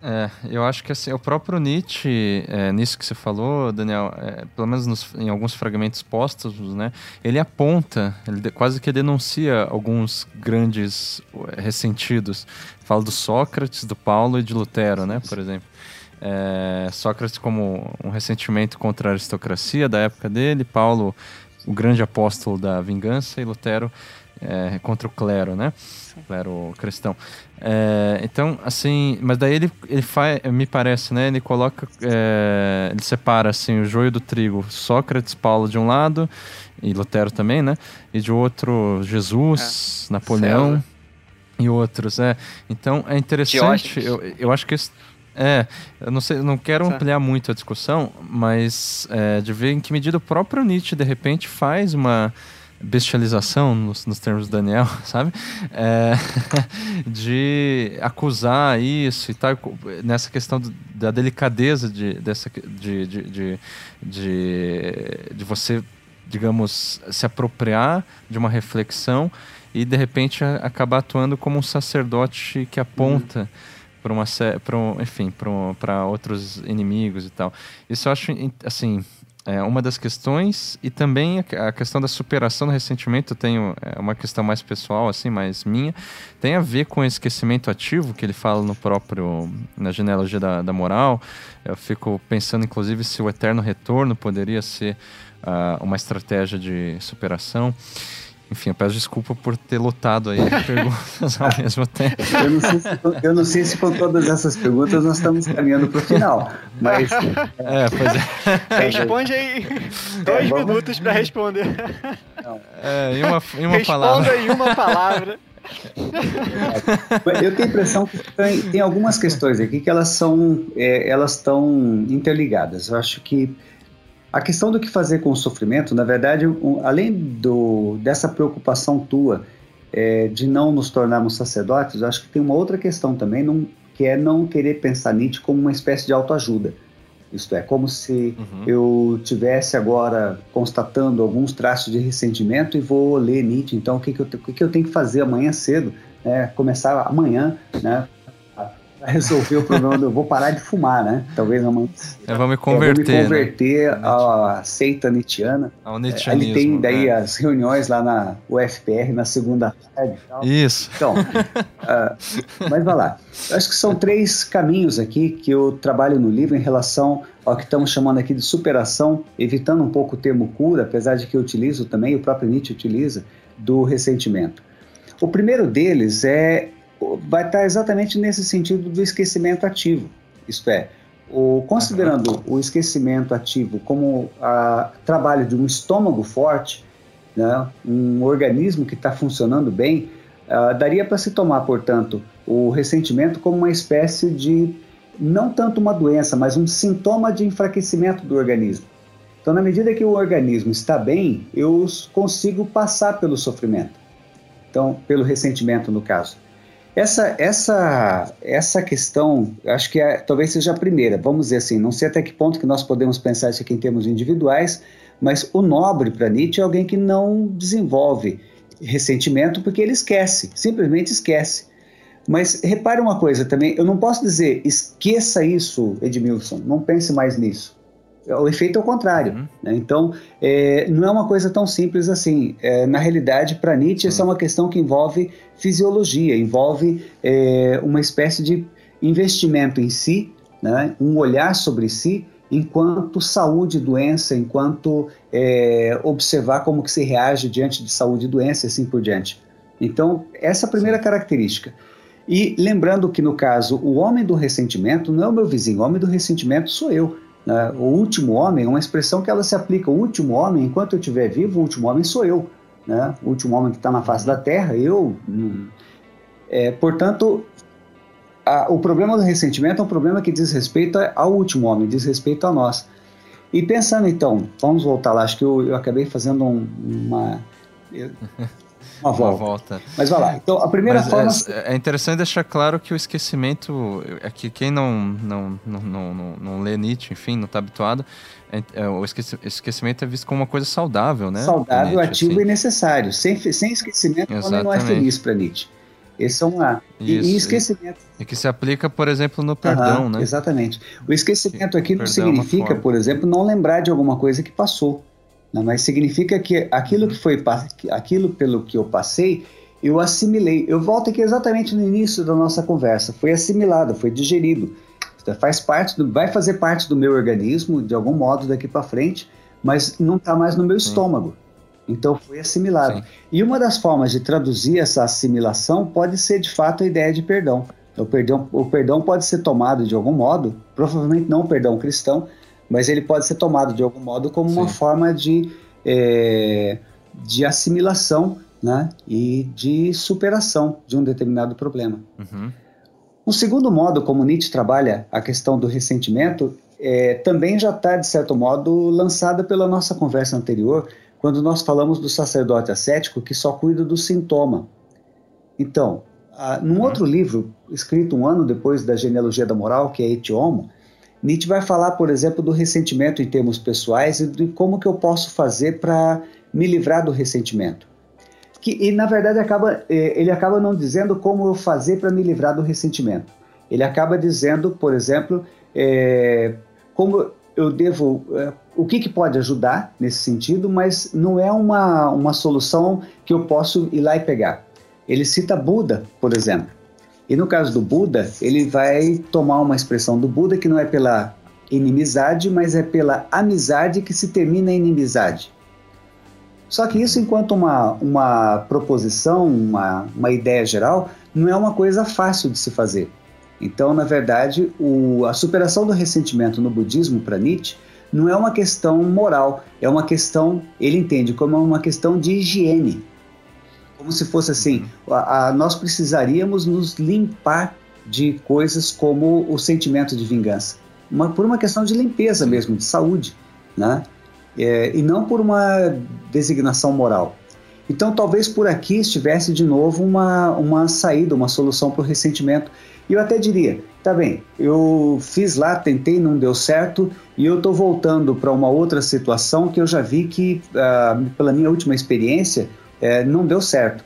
É, eu acho que assim, o próprio Nietzsche, é, nisso que você falou, Daniel, é, pelo menos nos, em alguns fragmentos postos, né, ele aponta, ele de, quase que denuncia alguns grandes é, ressentidos. Fala do Sócrates, do Paulo e de Lutero, né, por exemplo. É, Sócrates como um ressentimento contra a aristocracia da época dele, Paulo o grande apóstolo da vingança, e Lutero é, contra o clero, né? Clero cristão. É, então, assim, mas daí ele, ele faz, me parece, né? Ele coloca, é, ele separa assim o joio do trigo, Sócrates, Paulo de um lado e Lutero também, né? E de outro Jesus, é. Napoleão César. e outros, é. Então é interessante. Eu, eu acho que esse, é, eu não sei, não quero ampliar muito a discussão, mas é, de ver em que medida o próprio Nietzsche de repente faz uma bestialização nos, nos termos do Daniel, sabe? É, de acusar isso e tal, nessa questão do, da delicadeza de, dessa, de, de, de, de, de você, digamos, se apropriar de uma reflexão e de repente acabar atuando como um sacerdote que aponta. Uhum para uma para um, enfim para outros inimigos e tal. Isso eu acho assim é uma das questões e também a questão da superação do ressentimento eu tenho é uma questão mais pessoal assim mais minha tem a ver com o esquecimento ativo que ele fala no próprio na genealogia da, da moral. Eu fico pensando inclusive se o eterno retorno poderia ser uh, uma estratégia de superação enfim, eu peço desculpa por ter lotado aí perguntas ao mesmo tempo. Eu não, sei se, eu não sei se com todas essas perguntas nós estamos caminhando para o final, mas... É, pois é. Responde aí dois é, vamos... minutos para responder. Não. É, em uma, em uma palavra. Responda em uma palavra. Eu tenho a impressão que tem, tem algumas questões aqui que elas são, é, elas estão interligadas. Eu acho que a questão do que fazer com o sofrimento, na verdade, um, além do, dessa preocupação tua é, de não nos tornarmos sacerdotes, eu acho que tem uma outra questão também, não, que é não querer pensar Nietzsche como uma espécie de autoajuda. Isto é, como se uhum. eu tivesse agora constatando alguns traços de ressentimento e vou ler Nietzsche. Então, o que, que, eu, o que, que eu tenho que fazer amanhã cedo? Né? Começar amanhã, né? Resolver o problema. eu vou parar de fumar, né? Talvez amanhã. Eu vou me converter. Eu vou me converter né? à seita nietzschiana. Ao. É, ele tem daí é. as reuniões lá na UFPR na segunda tarde. Tal. Isso. Então, uh, mas vai lá. Eu acho que são três caminhos aqui que eu trabalho no livro em relação ao que estamos chamando aqui de superação, evitando um pouco o termo cura, apesar de que eu utilizo também, o próprio Nietzsche utiliza, do ressentimento. O primeiro deles é vai estar exatamente nesse sentido do esquecimento ativo. Isto é, o, considerando o esquecimento ativo como a, trabalho de um estômago forte, né, um organismo que está funcionando bem, uh, daria para se tomar, portanto, o ressentimento como uma espécie de, não tanto uma doença, mas um sintoma de enfraquecimento do organismo. Então, na medida que o organismo está bem, eu consigo passar pelo sofrimento. Então, pelo ressentimento, no caso. Essa, essa, essa questão, acho que é, talvez seja a primeira. Vamos dizer assim, não sei até que ponto que nós podemos pensar isso aqui em termos individuais, mas o nobre para Nietzsche é alguém que não desenvolve ressentimento porque ele esquece, simplesmente esquece. Mas repare uma coisa também, eu não posso dizer esqueça isso, Edmilson, não pense mais nisso o efeito é o contrário. Uhum. Né? Então, é, não é uma coisa tão simples assim. É, na realidade, para Nietzsche, uhum. essa é uma questão que envolve fisiologia, envolve é, uma espécie de investimento em si, né? um olhar sobre si, enquanto saúde e doença, enquanto é, observar como que se reage diante de saúde e doença e assim por diante. Então, essa é a primeira característica. E lembrando que, no caso, o homem do ressentimento não é o meu vizinho, o homem do ressentimento sou eu. Né? O último homem é uma expressão que ela se aplica. O último homem, enquanto eu estiver vivo, o último homem sou eu. Né? O último homem que está na face da terra, eu. É, portanto, a, o problema do ressentimento é um problema que diz respeito ao último homem, diz respeito a nós. E pensando então, vamos voltar lá, acho que eu, eu acabei fazendo um, uma. Uma volta. Uma volta. Mas vai lá. Então, a primeira Mas forma. É, é, interessante deixar claro que o esquecimento. É que quem não, não, não, não, não, lê Nietzsche, enfim, não está habituado, é, é, o esquecimento é visto como uma coisa saudável, né? Saudável, Nietzsche, ativo assim. e necessário. Sem, sem esquecimento, o homem não é feliz para Nietzsche. Esse é uma. E, e, esquecimento. E, que se aplica, por exemplo, no perdão, né? Exatamente. O esquecimento aqui não é significa, por exemplo, não lembrar de alguma coisa que passou. Né? Mas significa que aquilo que foi aquilo pelo que eu passei, eu assimilei. Eu volto aqui exatamente no início da nossa conversa. Foi assimilado, foi digerido. Faz parte do, vai fazer parte do meu organismo de algum modo daqui para frente, mas não está mais no meu Sim. estômago. Então foi assimilado. Sim. E uma das formas de traduzir essa assimilação pode ser de fato a ideia de perdão. O perdão, o perdão pode ser tomado de algum modo, provavelmente não o perdão cristão, mas ele pode ser tomado de algum modo como Sim. uma forma de, é, de assimilação né, e de superação de um determinado problema. Uhum. Um segundo modo como Nietzsche trabalha a questão do ressentimento é, também já está, de certo modo, lançada pela nossa conversa anterior, quando nós falamos do sacerdote ascético que só cuida do sintoma. Então, ah, num uhum. outro livro, escrito um ano depois da genealogia da moral, que é Etiomo, Nietzsche vai falar, por exemplo, do ressentimento em termos pessoais e de como que eu posso fazer para me livrar do ressentimento. Que, e, na verdade, acaba, eh, ele acaba não dizendo como eu fazer para me livrar do ressentimento. Ele acaba dizendo, por exemplo, é, como eu devo, é, o que, que pode ajudar nesse sentido, mas não é uma, uma solução que eu posso ir lá e pegar. Ele cita Buda, por exemplo. E no caso do Buda, ele vai tomar uma expressão do Buda que não é pela inimizade, mas é pela amizade que se termina em inimizade. Só que isso, enquanto uma, uma proposição, uma, uma ideia geral, não é uma coisa fácil de se fazer. Então, na verdade, o, a superação do ressentimento no budismo para Nietzsche não é uma questão moral, é uma questão, ele entende como uma questão de higiene. Como se fosse assim, a, a, nós precisaríamos nos limpar de coisas como o sentimento de vingança, uma, por uma questão de limpeza mesmo, de saúde, né? É, e não por uma designação moral. Então, talvez por aqui estivesse de novo uma, uma saída, uma solução para o ressentimento. E eu até diria, tá bem, eu fiz lá, tentei, não deu certo, e eu estou voltando para uma outra situação que eu já vi que, uh, pela minha última experiência, uh, não deu certo.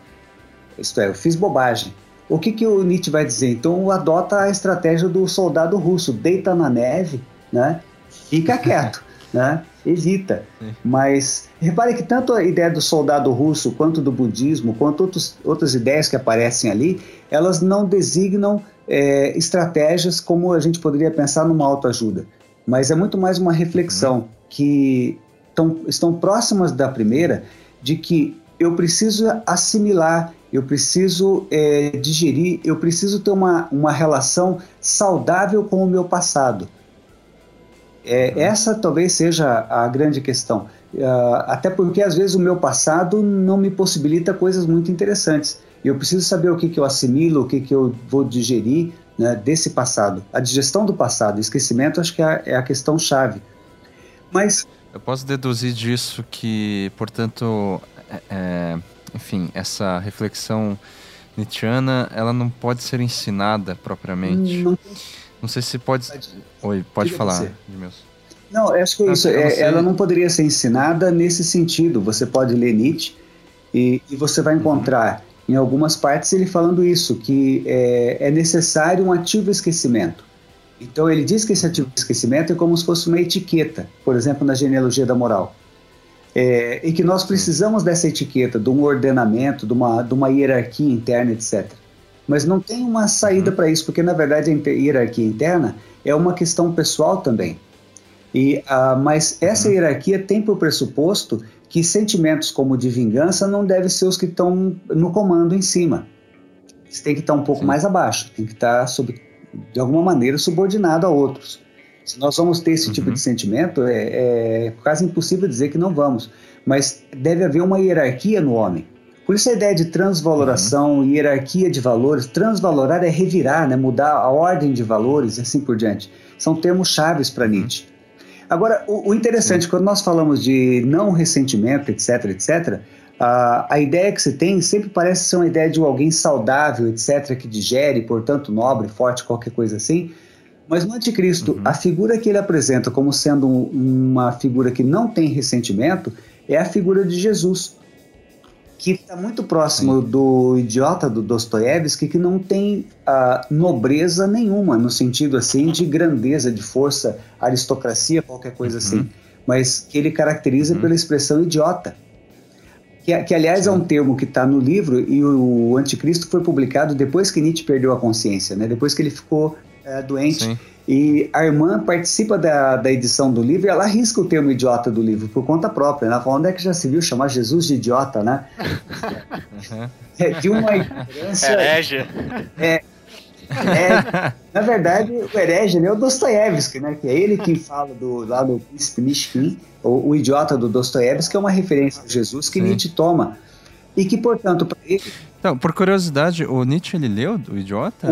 Isto é, eu fiz bobagem. O que, que o Nietzsche vai dizer? Então, adota a estratégia do soldado russo, deita na neve, né? fica quieto, né? evita. Mas repare que tanto a ideia do soldado russo, quanto do budismo, quanto outros, outras ideias que aparecem ali, elas não designam é, estratégias como a gente poderia pensar numa autoajuda, mas é muito mais uma reflexão uhum. que tão, estão próximas da primeira, de que eu preciso assimilar, eu preciso é, digerir, eu preciso ter uma, uma relação saudável com o meu passado. É, uhum. Essa talvez seja a grande questão. Uh, até porque às vezes o meu passado não me possibilita coisas muito interessantes. Eu preciso saber o que, que eu assimilo, o que, que eu vou digerir né, desse passado. A digestão do passado, o esquecimento, acho que é, é a questão chave. Mas. Eu posso deduzir disso que, portanto, é, é, enfim, essa reflexão nietzschiana, ela não pode ser ensinada propriamente. Não, não sei se pode. Oi, pode falar, Não, acho que é isso. É, ela não poderia ser ensinada nesse sentido. Você pode ler Nietzsche e, e você vai uhum. encontrar em algumas partes ele falando isso, que é, é necessário um ativo esquecimento. Então ele diz que esse ativo esquecimento é como se fosse uma etiqueta, por exemplo, na genealogia da moral. É, e que nós precisamos dessa etiqueta, de um ordenamento, de uma, de uma hierarquia interna, etc. Mas não tem uma saída uhum. para isso, porque na verdade a hierarquia interna é uma questão pessoal também. E, uh, mas essa uhum. hierarquia tem por pressuposto que sentimentos como de vingança não devem ser os que estão no comando em cima. Eles têm que estar um pouco Sim. mais abaixo, tem que estar sob, de alguma maneira subordinado a outros. Se nós vamos ter esse tipo uhum. tipo de sentimento, é, é, quase impossível dizer que não vamos. Mas deve haver uma hierarquia no homem. Por isso a ideia de transvaloração, uhum. hierarquia de valores, transvalorar é revirar, né, mudar a ordem de valores e assim por diante. São termos chaves para uhum. Nietzsche. Agora, o, o interessante, quando nós falamos de não ressentimento, etc, etc, a, a ideia que se tem sempre parece ser uma ideia de alguém saudável, etc, que digere, portanto nobre, forte, qualquer coisa assim. Mas no Anticristo, uhum. a figura que ele apresenta como sendo um, uma figura que não tem ressentimento é a figura de Jesus que está muito próximo Sim. do idiota do Dostoiévski, que não tem uh, nobreza nenhuma, no sentido assim de grandeza, de força, aristocracia, qualquer coisa uhum. assim, mas que ele caracteriza uhum. pela expressão idiota. Que, que aliás, Sim. é um termo que está no livro e o, o Anticristo foi publicado depois que Nietzsche perdeu a consciência, né? depois que ele ficou uh, doente. Sim. E a irmã participa da, da edição do livro e ela arrisca o termo idiota do livro por conta própria. Né? Ela fala, onde é que já se viu chamar Jesus de idiota, né? Uhum. É, de uma ignorância... Herege. É, é, na verdade, o herege é o Dostoiévski, né? Que é ele que fala do, lá do príncipe Mishkin, o, o idiota do Dostoiévski, é uma referência a Jesus que Sim. Nietzsche toma. E que, portanto, para ele... Então, por curiosidade, o Nietzsche, ele leu o Idiota,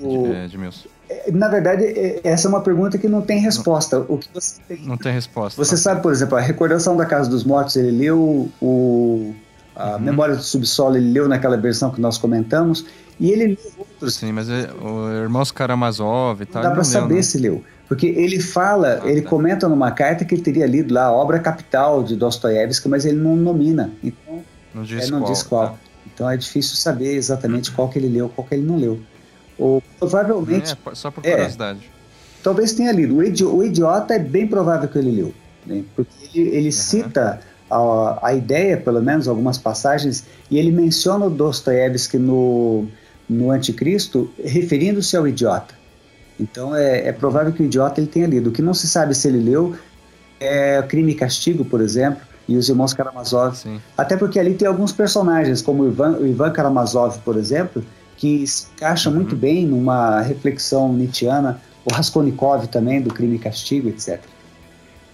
o, de, de é, na verdade, é, essa é uma pergunta que não tem resposta. O que você tem... Não tem resposta. Você sabe, por exemplo, a Recordação da Casa dos Mortos, ele leu o a uhum. Memória do Subsolo, ele leu naquela versão que nós comentamos, e ele leu outros. Sim, mas é, o Irmãos Karamazov e tal. Não dá para saber leu, né? se leu. Porque ele fala, ah, ele tá. comenta numa carta que ele teria lido lá a obra capital de Dostoiévski, mas ele não nomina. Então, não diz é, não qual. Diz qual. Tá. Então é difícil saber exatamente qual que ele leu, qual que ele não leu. Ou provavelmente. É, só por curiosidade. É, talvez tenha lido. O, idi o Idiota é bem provável que ele leu. Né? Porque ele, ele uhum. cita a, a ideia, pelo menos, algumas passagens, e ele menciona o Dostoiévski no, no Anticristo, referindo-se ao idiota. Então é, é, provável que o idiota ele tenha lido. O que não se sabe se ele leu é Crime e Castigo, por exemplo, e os irmãos Karamazov. Sim. Até porque ali tem alguns personagens, como o Ivan, o Ivan Karamazov, por exemplo, que se encaixa uhum. muito bem numa reflexão nietzschiana, o Raskolnikov também, do crime e castigo, etc.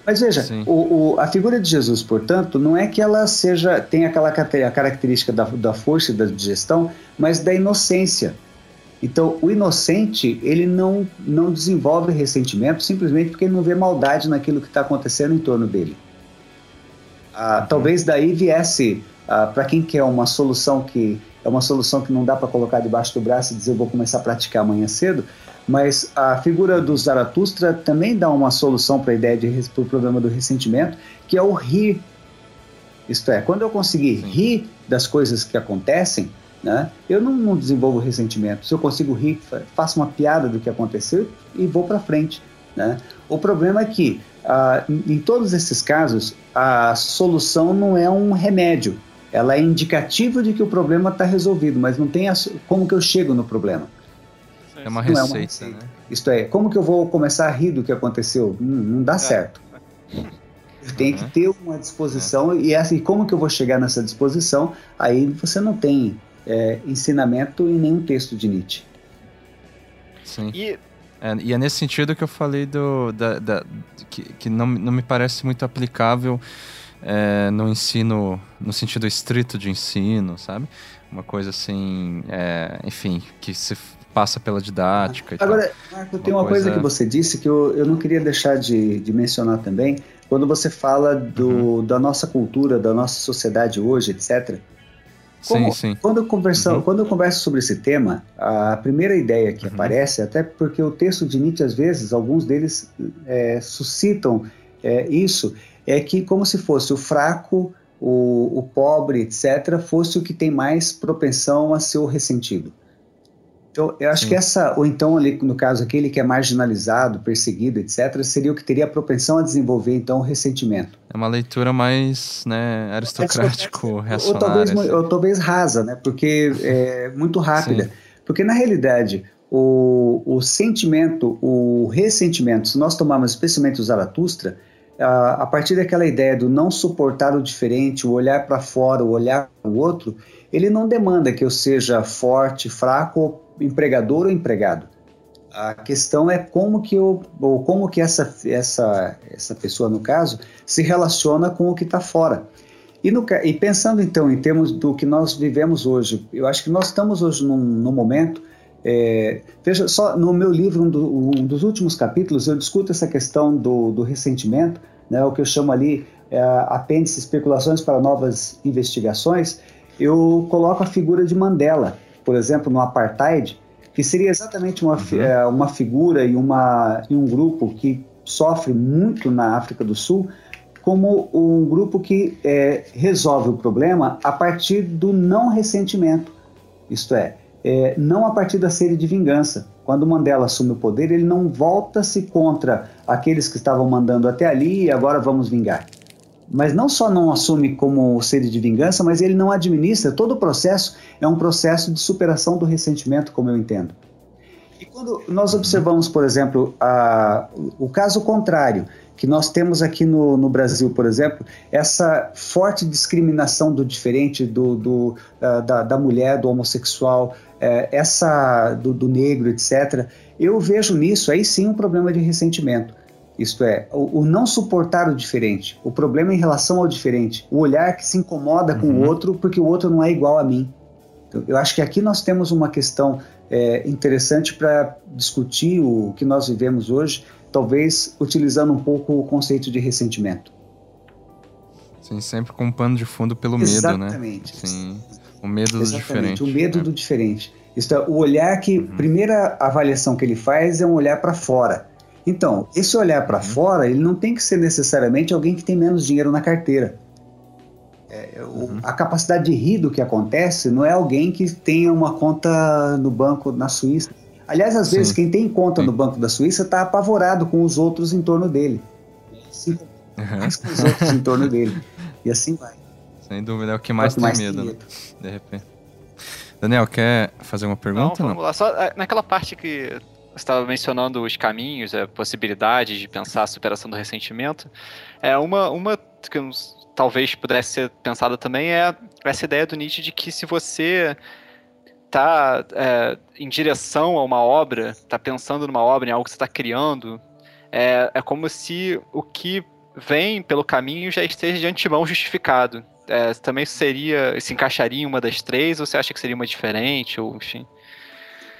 Mas veja, o, o, a figura de Jesus, portanto, não é que ela seja tem aquela característica da, da força e da digestão, mas da inocência. Então, o inocente, ele não, não desenvolve ressentimento simplesmente porque ele não vê maldade naquilo que está acontecendo em torno dele. Ah, uhum. Talvez daí viesse, ah, para quem quer uma solução que é uma solução que não dá para colocar debaixo do braço e dizer vou começar a praticar amanhã cedo, mas a figura do Zaratustra também dá uma solução para a ideia de para o problema do ressentimento, que é o rir. Isto é, quando eu conseguir rir das coisas que acontecem, né, eu não, não, desenvolvo ressentimento. Se eu consigo rir, faço uma piada do que aconteceu e vou para frente. Né? O problema é que, ah, em todos esses casos, a solução não é um remédio. Ela é indicativa de que o problema está resolvido, mas não tem a, como que eu chego no problema. É uma receita, é uma receita. né? Isto é, como que eu vou começar a rir do que aconteceu? Hum, não dá é. certo. Tem que ter uma disposição é. e assim, como que eu vou chegar nessa disposição? Aí você não tem é, ensinamento em nenhum texto de Nietzsche. Sim. E é, e é nesse sentido que eu falei do, da, da que, que não, não me parece muito aplicável é, no ensino, no sentido estrito de ensino, sabe? Uma coisa assim, é, enfim, que se passa pela didática. Agora, Marco, tem uma, uma coisa... coisa... que você disse que eu, eu não queria deixar de, de mencionar também. Quando você fala do, uhum. da nossa cultura, da nossa sociedade hoje, etc. Como, sim, sim. Quando eu, converso, uhum. quando eu converso sobre esse tema, a primeira ideia que uhum. aparece, até porque o texto de Nietzsche, às vezes, alguns deles é, suscitam é, isso, é que como se fosse o fraco, o, o pobre, etc., fosse o que tem mais propensão a ser o ressentido. Então, eu acho Sim. que essa, ou então ali no caso aquele que é marginalizado, perseguido, etc., seria o que teria a propensão a desenvolver então o ressentimento. É uma leitura mais, né, aristocrático, reacionária. Ou talvez, assim. ou talvez rasa, né, porque é muito rápida. Sim. Porque na realidade, o, o sentimento, o ressentimento, se nós tomarmos especialmente o Zaratustra, a, partir daquela ideia do não suportar o diferente, o olhar para fora, o olhar para o outro, ele não demanda que eu seja forte, fraco, empregador ou empregado. A questão é como que eu, ou como que essa, essa, essa pessoa, no caso, se relaciona com o que está fora. E, no, e, pensando então em termos do que nós vivemos hoje, eu acho que nós estamos hoje num, num momento. É, veja só, no meu livro, um, do, um, dos últimos capítulos, eu discuto essa questão do, do ressentimento, né, o que eu chamo ali é, apêndice especulações para novas investigações. Eu coloco a figura de Mandela, por exemplo, no apartheid, que seria exatamente uma, uhum. é, uma figura e, uma, e um grupo que sofre muito na África do Sul, como um grupo que é, resolve o problema a partir do não ressentimento, isto é, é, não a partir da sede de vingança. Quando Mandela assume o poder, ele não volta-se contra aqueles que estavam mandando até ali e agora vamos vingar mas não só não assume como sede de vingança, mas ele não administra. Todo o processo é um processo de superação do ressentimento, como eu entendo. E quando nós observamos, por exemplo, a, o caso contrário, que nós temos aqui no, no, Brasil, por exemplo, essa forte discriminação do diferente, do, do uh, da, da, mulher, do homossexual, uh, essa do, do negro, etc. Eu vejo nisso aí sim um problema de ressentimento. Isto é, o, o, não suportar o diferente, o problema em relação ao diferente, o olhar que se incomoda uhum. com o uhum. outro porque o outro não é igual a mim. Então, eu acho que aqui nós temos uma questão é, interessante para discutir o que nós vivemos hoje, talvez utilizando um pouco o conceito de ressentimento. Sim, sempre com um pano de fundo pelo Exatamente. medo, né? Sim, o medo do Exatamente, diferente. o medo né? do diferente. Isto é, o olhar que, uhum. primeira avaliação que ele faz é um olhar para fora então, esse olhar para uhum. fora, ele não tem que ser necessariamente alguém que tem menos dinheiro na carteira. É, uhum. A capacidade de rir do que acontece não é alguém que tenha uma conta no banco na Suíça. Aliás, às Sim. vezes, quem tem conta Sim. no banco da Suíça está apavorado com os outros em torno dele. Sim, uhum. com os outros em torno dele. E assim vai. Sem dúvida, é o que mais, é o que tem, mais medo, tem né? medo, de repente. Daniel, quer fazer uma pergunta? Não, vamos não? lá. Só é, naquela parte que você estava mencionando os caminhos, a possibilidade de pensar a superação do ressentimento. É uma, uma que talvez pudesse ser pensada também é essa ideia do Nietzsche de que se você está é, em direção a uma obra, está pensando numa obra, em algo que você está criando, é, é como se o que vem pelo caminho já esteja de antemão justificado. É, também seria, se encaixaria em uma das três, ou você acha que seria uma diferente, ou enfim?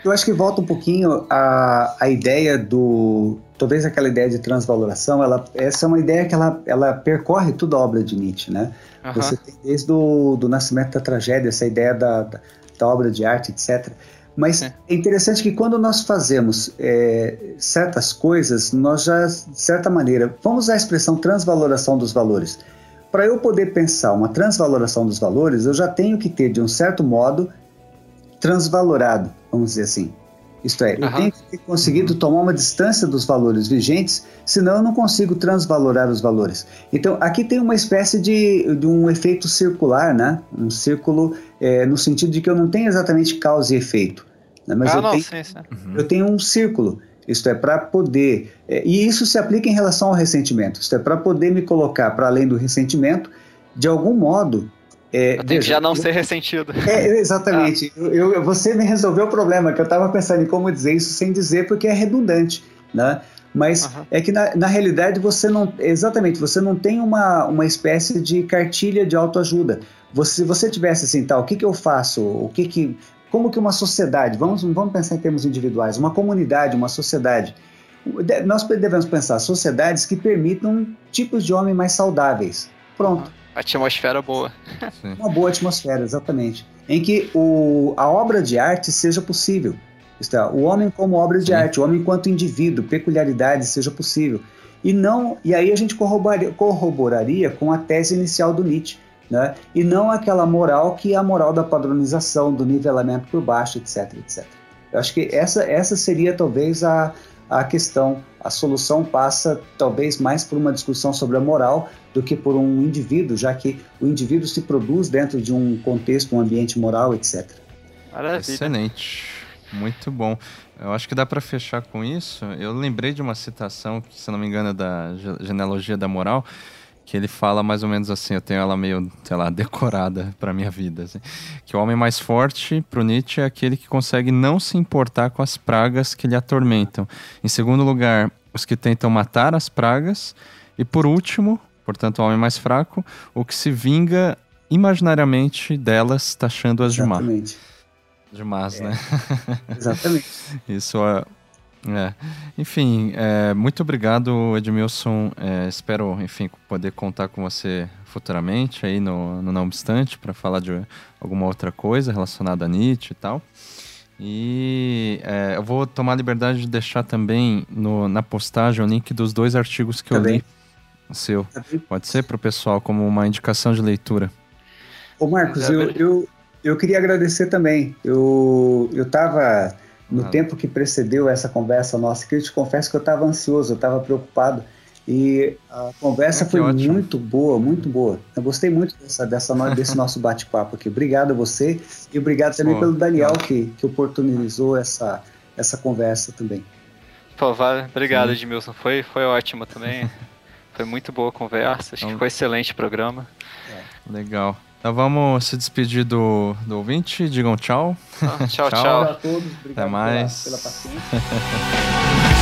Eu acho que volta um pouquinho a, a ideia do. Talvez aquela ideia de transvaloração, ela, essa é uma ideia que ela, ela percorre toda a obra de Nietzsche, né? Uhum. Você tem desde o do nascimento da tragédia, essa ideia da, da, da obra de arte, etc. Mas é. é interessante que quando nós fazemos é, certas coisas, nós já, de certa maneira, vamos usar a expressão transvaloração dos valores. Para eu poder pensar uma transvaloração dos valores, eu já tenho que ter, de um certo modo, transvalorado, vamos dizer assim. Isto é, eu uhum. tenho que ter conseguido tomar uma distância dos valores vigentes, senão eu não consigo transvalorar os valores. Então, aqui tem uma espécie de, de um efeito circular, né? Um círculo é, no sentido de que eu não tenho exatamente causa e efeito. Né? Mas ah, eu, não, tenho, sim, sim. Eu tenho um círculo. Isto é, para poder. É, e isso se aplica em relação ao ressentimento. Isto é, para poder me colocar para além do ressentimento, de algum modo, é, eu tenho que já não ser ressentido. É, exatamente. Ah. Eu, eu, você me resolveu o problema, que eu estava pensando em como dizer isso sem dizer, porque é redundante, né? Mas uhum. é que na, na realidade você não. Exatamente, você não tem uma, uma espécie de cartilha de autoajuda. Você, se você tivesse assim, tal, o que, que eu faço? O que que. Como que uma sociedade, vamos, vamos pensar em termos individuais, uma comunidade, uma sociedade. Nós devemos pensar sociedades que permitam tipos de homem mais saudáveis. Pronto. Uhum Atmosfera boa. Uma boa atmosfera, exatamente. Em que o, a obra de arte seja possível. Isto é, o homem como obra de Sim. arte, o homem enquanto indivíduo, peculiaridade seja possível. E não, e aí a gente corroboraria, corroboraria com a tese inicial do Nietzsche, né? E não aquela moral que é a moral da padronização, do nivelamento por baixo, etc, etc. Eu acho que essa, essa seria talvez a, a questão. A solução passa talvez mais por uma discussão sobre a moral do que por um indivíduo, já que o indivíduo se produz dentro de um contexto, um ambiente moral, etc. Maravilha. Excelente. Muito bom. Eu acho que dá para fechar com isso. Eu lembrei de uma citação, que, se não me engano, é da genealogia da moral, que ele fala mais ou menos assim, eu tenho ela meio, sei lá, decorada para minha vida, assim, que o homem mais forte para Nietzsche é aquele que consegue não se importar com as pragas que lhe atormentam. Em segundo lugar, os que tentam matar as pragas e por último, portanto, o homem mais fraco, o que se vinga imaginariamente delas, taxando-as de má. De más, é. né? Exatamente. Isso é é. Enfim, é, muito obrigado, Edmilson. É, espero, enfim, poder contar com você futuramente aí no, no Não Obstante para falar de alguma outra coisa relacionada a Nietzsche e tal. E é, eu vou tomar a liberdade de deixar também no, na postagem o link dos dois artigos que tá eu bem. li. Seu. Tá Pode ser para o pessoal como uma indicação de leitura. Ô Marcos, eu, eu, eu queria agradecer também. Eu estava no tempo que precedeu essa conversa nossa, que eu te confesso que eu estava ansioso, eu estava preocupado. E a conversa ah, foi ótimo. muito boa, muito boa. Eu gostei muito dessa, dessa desse nosso bate-papo aqui. Obrigado a você e obrigado também Pô, pelo Daniel que, que oportunizou essa, essa conversa também. Pô, vale. Obrigado, Sim. Edmilson. Foi, foi ótimo também. foi muito boa a conversa. Acho então, que foi excelente programa. É. Legal. Então vamos se despedir do, do ouvinte. Digam tchau. Ah, tchau, tchau. tchau. a todos. Obrigado Até mais. pela, pela paciência.